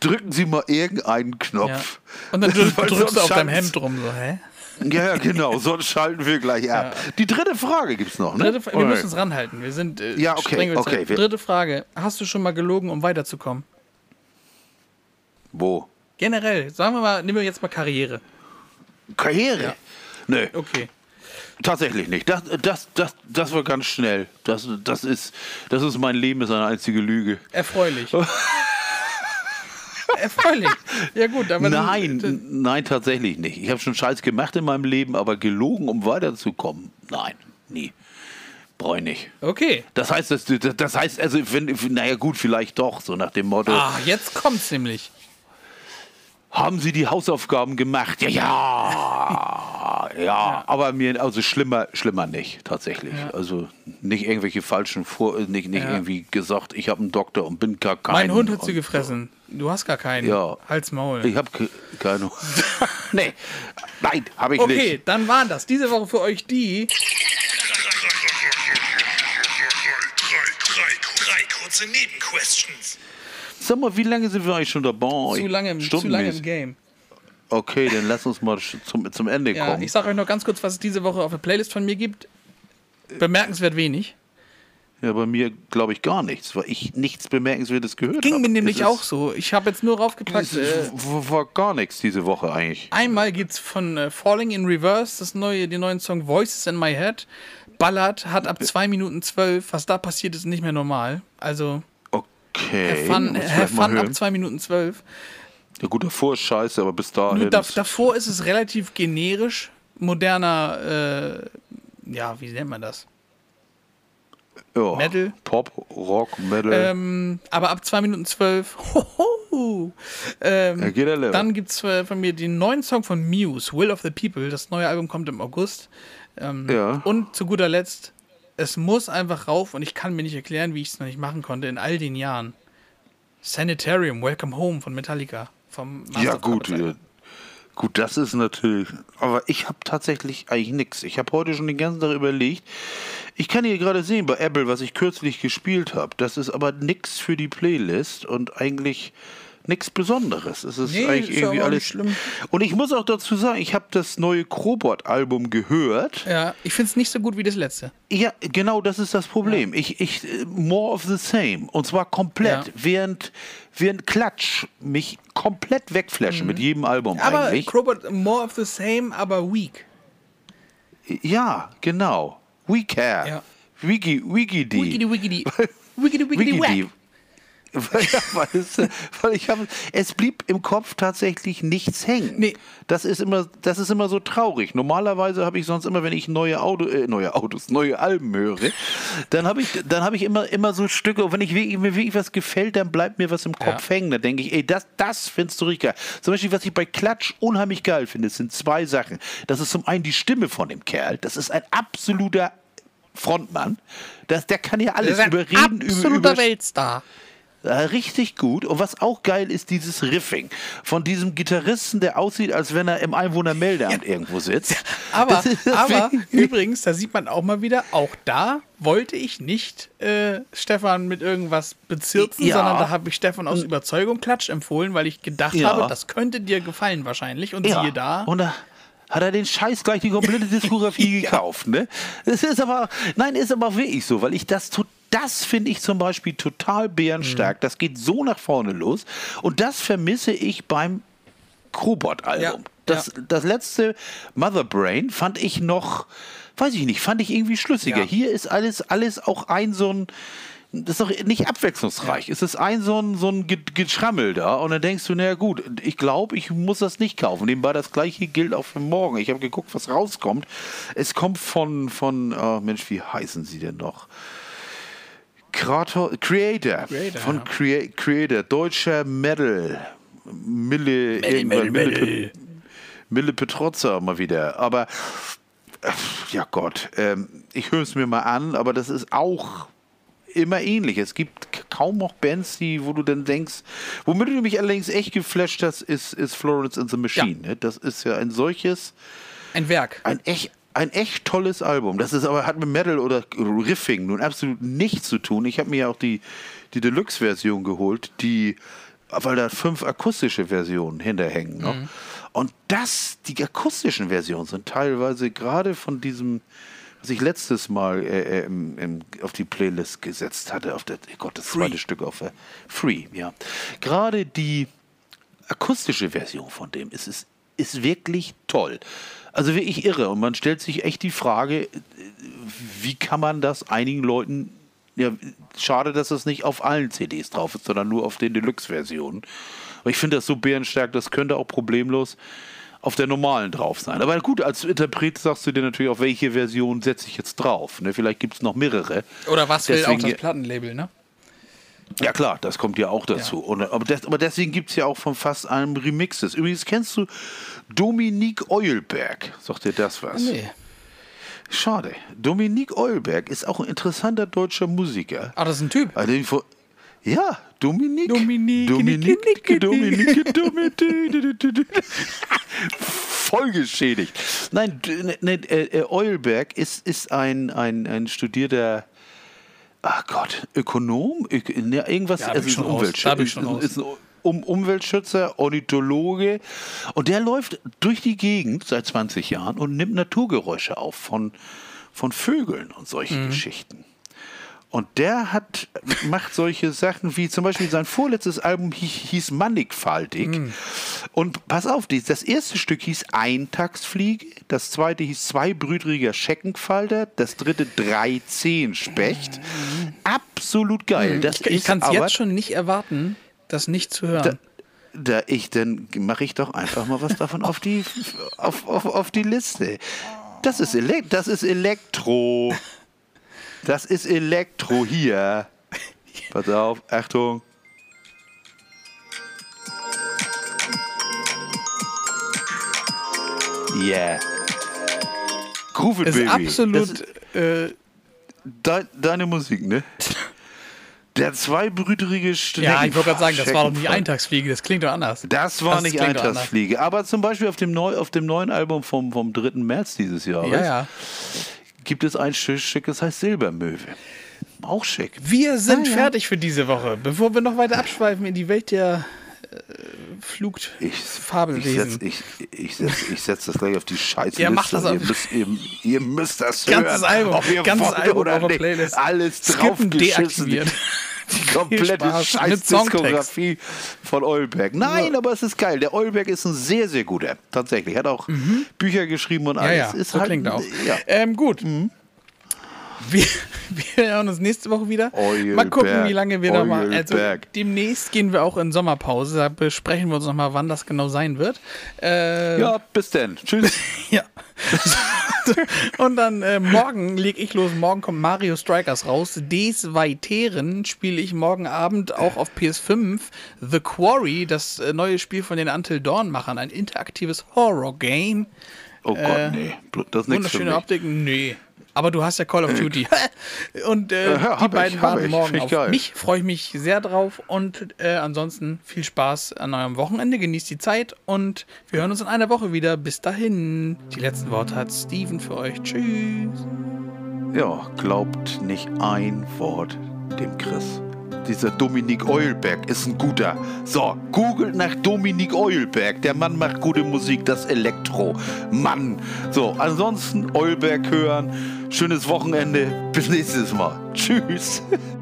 Drücken Sie mal irgendeinen Ja. Knopf. Und dann <laughs> drückst du auf deinem Hemd rum, so, hä? <laughs> Ja, ja, genau, sonst schalten wir gleich ab. Die dritte Frage gibt es noch, ne? Dritte, wir müssen es ranhalten. Wir sind äh, Ja, okay, okay, Dritte Frage. Hast du schon mal gelogen, um weiterzukommen? Wo? Generell, sagen wir mal, nehmen wir jetzt mal Karriere. Karriere? Ja. Nee. Okay. Tatsächlich nicht. Das, das, das, das war ganz schnell. Das, das, ist, das ist mein Leben, ist eine einzige Lüge. Erfreulich. <laughs> <laughs> Erfreulich. Ja gut, aber nein, das- nein, tatsächlich nicht. Ich habe schon Scheiß gemacht in meinem Leben, aber gelogen, um weiterzukommen. Nein, nie. Brauche ich nicht. Okay. Das heißt, das, das heißt, also, wenn, naja, gut, vielleicht doch, so nach dem Motto, Ah, jetzt kommt's nämlich. haben Sie die Hausaufgaben gemacht? Ja, ja, <laughs> ja, aber mir, also schlimmer, schlimmer nicht, tatsächlich. Also nicht irgendwelche falschen Vor, nicht, nicht Ja. irgendwie gesagt, ich habe einen Doktor und bin gar kein. Mein Hund hat sie gefressen. Du hast gar keinen. Ja. Hals Maul. Ich habe keine. nee, nein, habe ich Okay, nicht. dann waren das diese Woche für euch die. Drei, kurze Nebenquestions. Sag mal, wie lange sind wir eigentlich schon dabei? Zu lange, im- zu lange im. Game. Okay, dann lass uns mal zum, zum Ende Ja, kommen. ich sage euch noch ganz kurz, was es diese Woche auf der Playlist von mir gibt. Bemerkenswert wenig. Ja, bei mir glaube ich gar nichts, weil ich nichts Bemerkenswertes gehört Ging habe. mir nämlich Es auch so. Ich habe jetzt nur raufgepackt. Es Äh, war gar nichts diese Woche eigentlich. einmal geht's von äh, Falling in Reverse, das neue, den neuen Song Voices in My Head. Ballert, hat ab 2 Minuten 12. Was da passiert, ist nicht mehr normal. Also, Okay. Have Fun, have fun ab hören. 2 Minuten 12. Ja gut, davor ist scheiße, aber bis dahin. Nur da, davor ist es relativ generisch, moderner, äh, ja, wie nennt man das? ja, Metal. Pop, Rock, Metal. Ähm, aber ab 2 Minuten 12, <laughs> hoho. Ähm, Ja, geht er dann gibt es von mir den neuen Song von Muse, Will of the People. Das neue Album kommt im August. Ähm, Ja. Und zu guter Letzt, es muss einfach rauf und ich kann mir nicht erklären, wie ich es noch nicht machen konnte in all den Jahren. Sanitarium, Welcome Home von Metallica. Vom Ja, Master gut. Puppets. äh, Gut, das ist natürlich. Aber ich habe tatsächlich eigentlich nichts. Ich habe heute schon den ganzen Tag überlegt. Ich kann hier gerade sehen bei Apple, was ich kürzlich gespielt habe. Das ist aber nichts für die Playlist und eigentlich nichts Besonderes. Es ist Nee, eigentlich ist ja irgendwie alles. schlimm. Und ich muss auch dazu sagen, ich habe das neue Krobot-Album gehört. Ja, ich finde es nicht so gut wie das letzte. Ja, genau das ist das Problem. Ich, ich, äh, more of the same. Und zwar komplett. Ja. Während, während Klatsch mich komplett wegflashen mit jedem Album Mhm. Aber eigentlich. Crowbot, more of the same, aber weak. Ja, genau. We care. Ja. Wiki, Wikidi. Wiggity, wiggity. Wiggity, <laughs> wiggity, Wikidi. Ja, weil, es, weil ich habe, es blieb im Kopf tatsächlich nichts hängen. Nee. Das ist immer, das ist immer so traurig. Normalerweise habe ich sonst immer, wenn ich neue Auto, äh, neue Autos, neue Alben höre, dann habe ich, dann habe ich immer, immer so Stücke. Und wenn ich wirklich, mir wirklich was gefällt, dann bleibt mir was im Kopf Ja. hängen. Da denke ich, ey, das, das findest du richtig geil. Zum Beispiel, was ich bei Klatsch unheimlich geil finde, sind zwei Sachen. Das ist zum einen die Stimme von dem Kerl. Das ist ein absoluter Frontmann. Das, der kann ja alles überreden, über, absoluter über, Weltstar. Ja, richtig gut. Und was auch geil ist, dieses Riffing von diesem Gitarristen, der aussieht, als wenn er im Einwohnermeldeamt irgendwo sitzt. Aber, aber übrigens, da sieht man auch mal wieder, auch da wollte ich nicht äh, Stefan mit irgendwas bezirzen, Ja. sondern da habe ich Stefan aus Überzeugung Klatsch empfohlen, weil ich gedacht Ja. habe, das könnte dir gefallen wahrscheinlich. Und ja. siehe da. Und da hat er den Scheiß gleich die komplette Diskografie <laughs> gekauft. Ne? Das ist aber, nein, ist aber wirklich so, weil ich das tut. Das finde ich zum Beispiel total bärenstark. Mhm. Das geht so nach vorne los. Und das vermisse ich beim Krobot-Album. Ja, Das, ja. das letzte Mother Brain fand ich noch, weiß ich nicht, fand ich irgendwie schlüssiger. Ja. Hier ist alles, alles auch ein so ein. Das ist doch nicht abwechslungsreich. Es ist ein so ein, so ein Ge- Geschrammel da und dann denkst du, naja gut, ich glaube, ich muss das nicht kaufen. Nebenbei das gleiche gilt auch für morgen. Ich habe geguckt, was rauskommt. Es kommt von, von oh Mensch, wie heißen sie denn noch? Kratos, Creator, Creator, von ja. Crea Creator, deutscher Metal, Mille, irgendwann, Metal, Mille, Metal. Mille Petrozza mal wieder. Aber äh, ja Gott, ähm, ich höre es mir mal an, aber das ist auch immer ähnlich. Es gibt kaum noch Bands, die, wo du dann denkst, womit du mich allerdings echt geflasht hast, ist, ist Florence and the Machine. Ne? Das ist ja ein solches, Ein Werk. ein echt, ein echt tolles Album. Das ist aber, hat mit Metal oder Riffing nun absolut nichts zu tun. Ich habe mir ja auch die, die Deluxe-Version geholt, die, weil da fünf akustische Versionen hinterhängen noch. Und das, die akustischen Versionen sind teilweise gerade von diesem, was ich letztes Mal äh, äh, im, im, auf die Playlist gesetzt hatte, auf der, Gott, das zweite Stück auf der Free, ja. Gerade die akustische Version von dem ist, ist, ist wirklich toll. Also wirklich irre. Und man stellt sich echt die Frage, äh, wie kann man das einigen Leuten. Ja, schade, dass das nicht auf allen CDs drauf ist, sondern nur auf den Deluxe-Versionen. Aber ich finde das so bärenstark, das könnte auch problemlos auf der normalen drauf sein. Aber gut, als Interpret sagst du dir natürlich, auf welche Version setze ich jetzt drauf. Ne? Vielleicht gibt es noch mehrere. Oder was will auch Deswegen- das Plattenlabel, ne? Ja klar, das kommt ja auch dazu. Und, aber, das, aber deswegen gibt es ja auch von fast allem Remixes. Übrigens kennst du Dominique Eulberg. Sagt dir das was? Nee. Schade. Dominique Eulberg ist auch ein interessanter deutscher Musiker. Ah, das ist ein Typ. Also ja, Dominique. Dominique, Dominique. Dominique. Dominique. <laughs> Voll geschädigt. Nein, ne, ne, äh, Eulberg ist, ist ein, ein, ein studierter. Ach Gott, Ökonom? Ök ne, irgendwas, Ja, also schon ein. Umweltschützer. Raus. Ist ein um Umweltschützer, Ornithologe. Und der läuft durch die Gegend seit 20 Jahren und nimmt Naturgeräusche auf von, von Vögeln und solchen Mhm. Geschichten. Und der hat, macht solche Sachen wie zum Beispiel sein vorletztes Album hieß, Mannigfaltig. Mhm. Und pass auf, das erste Stück hieß Eintagsfliege, das zweite hieß Zweibrüdriger Scheckenfalter, das dritte Dreizehenspecht. Absolut geil. Das Mhm. Ich, ich ist kann es jetzt schon nicht erwarten, das nicht zu hören. da ich, dann mache ich doch einfach mal was davon auf die, <laughs> auf, auf, auf die Liste. Das ist, Ele das ist Elektro. Das ist Elektro hier. Pass auf, Achtung. Yeah. Groove it, ist Baby. Absolut. Ist, äh, de, deine Musik, ne? Der zweibrüderige Studenten. Ja, ich wollte gerade sagen, das war doch nicht Eintagsfliege, das klingt doch anders. Das war das nicht Eintagsfliege, aber zum Beispiel auf dem, Neu auf dem neuen Album vom, vom 3. März dieses Jahres. Ja, ja gibt es ein das heißt Silbermöwe. Auch schick. Wir sind Ah, ja. fertig für diese Woche. Bevor wir noch weiter abschweifen in die Welt der äh, Flugt Ich, ich Fabelwesen. setz, ich, ich, setz, ich setz das gleich auf die Scheiße. Ja, mach das ihr, müsst, ihr, ihr müsst das Ganzes hören. Album, ob ihr ganzes Album oder auf der nicht. Playlist. Alles Skippen draufgeschissen. Die komplette. Scheiß-Diskografie von Eulberg. Nein, aber es ist geil. Der Eulberg ist ein sehr, sehr guter. Tatsächlich. Hat auch Bücher geschrieben und Mhm. Ja, alles. ja, ist so halt, klingt auch. Ja. Ähm, gut. Wir, <laughs> wir hören uns nächste Woche wieder. mal gucken, Eulberg, wie lange wir da mal. Also Eulberg. demnächst gehen wir auch in Sommerpause. Da besprechen wir uns nochmal, wann das genau sein wird. Äh, ja, bis dann. Tschüss. <laughs> Ja. <laughs> Und dann äh, morgen leg ich los. Morgen kommt Mario Strikers raus. Des Weiteren spiele ich morgen Abend auch auf PS5 The Quarry, das äh, neue Spiel von den Until Dawn-Machern. Ein interaktives Horror-Game. Oh Gott, nee. Das ist nichts für Wunderschöne mich. Optik. Nee. Aber du hast ja Call of Duty. <laughs> Und äh, Ja, die beiden ich, warten ich. morgen auf geil. mich. Freue ich mich sehr drauf. Und äh, ansonsten viel Spaß an eurem Wochenende. Genießt die Zeit. Und wir hören uns in einer Woche wieder. Bis dahin. Die letzten Worte hat Steven für euch. Tschüss. Ja, glaubt nicht ein Wort dem Chris. Dieser Dominik Eulberg ist ein guter. So, googelt nach Dominik Eulberg. Der Mann macht gute Musik, das Elektro. Mann. So, ansonsten Eulberg hören. Schönes Wochenende. Bis nächstes Mal. Tschüss. <laughs>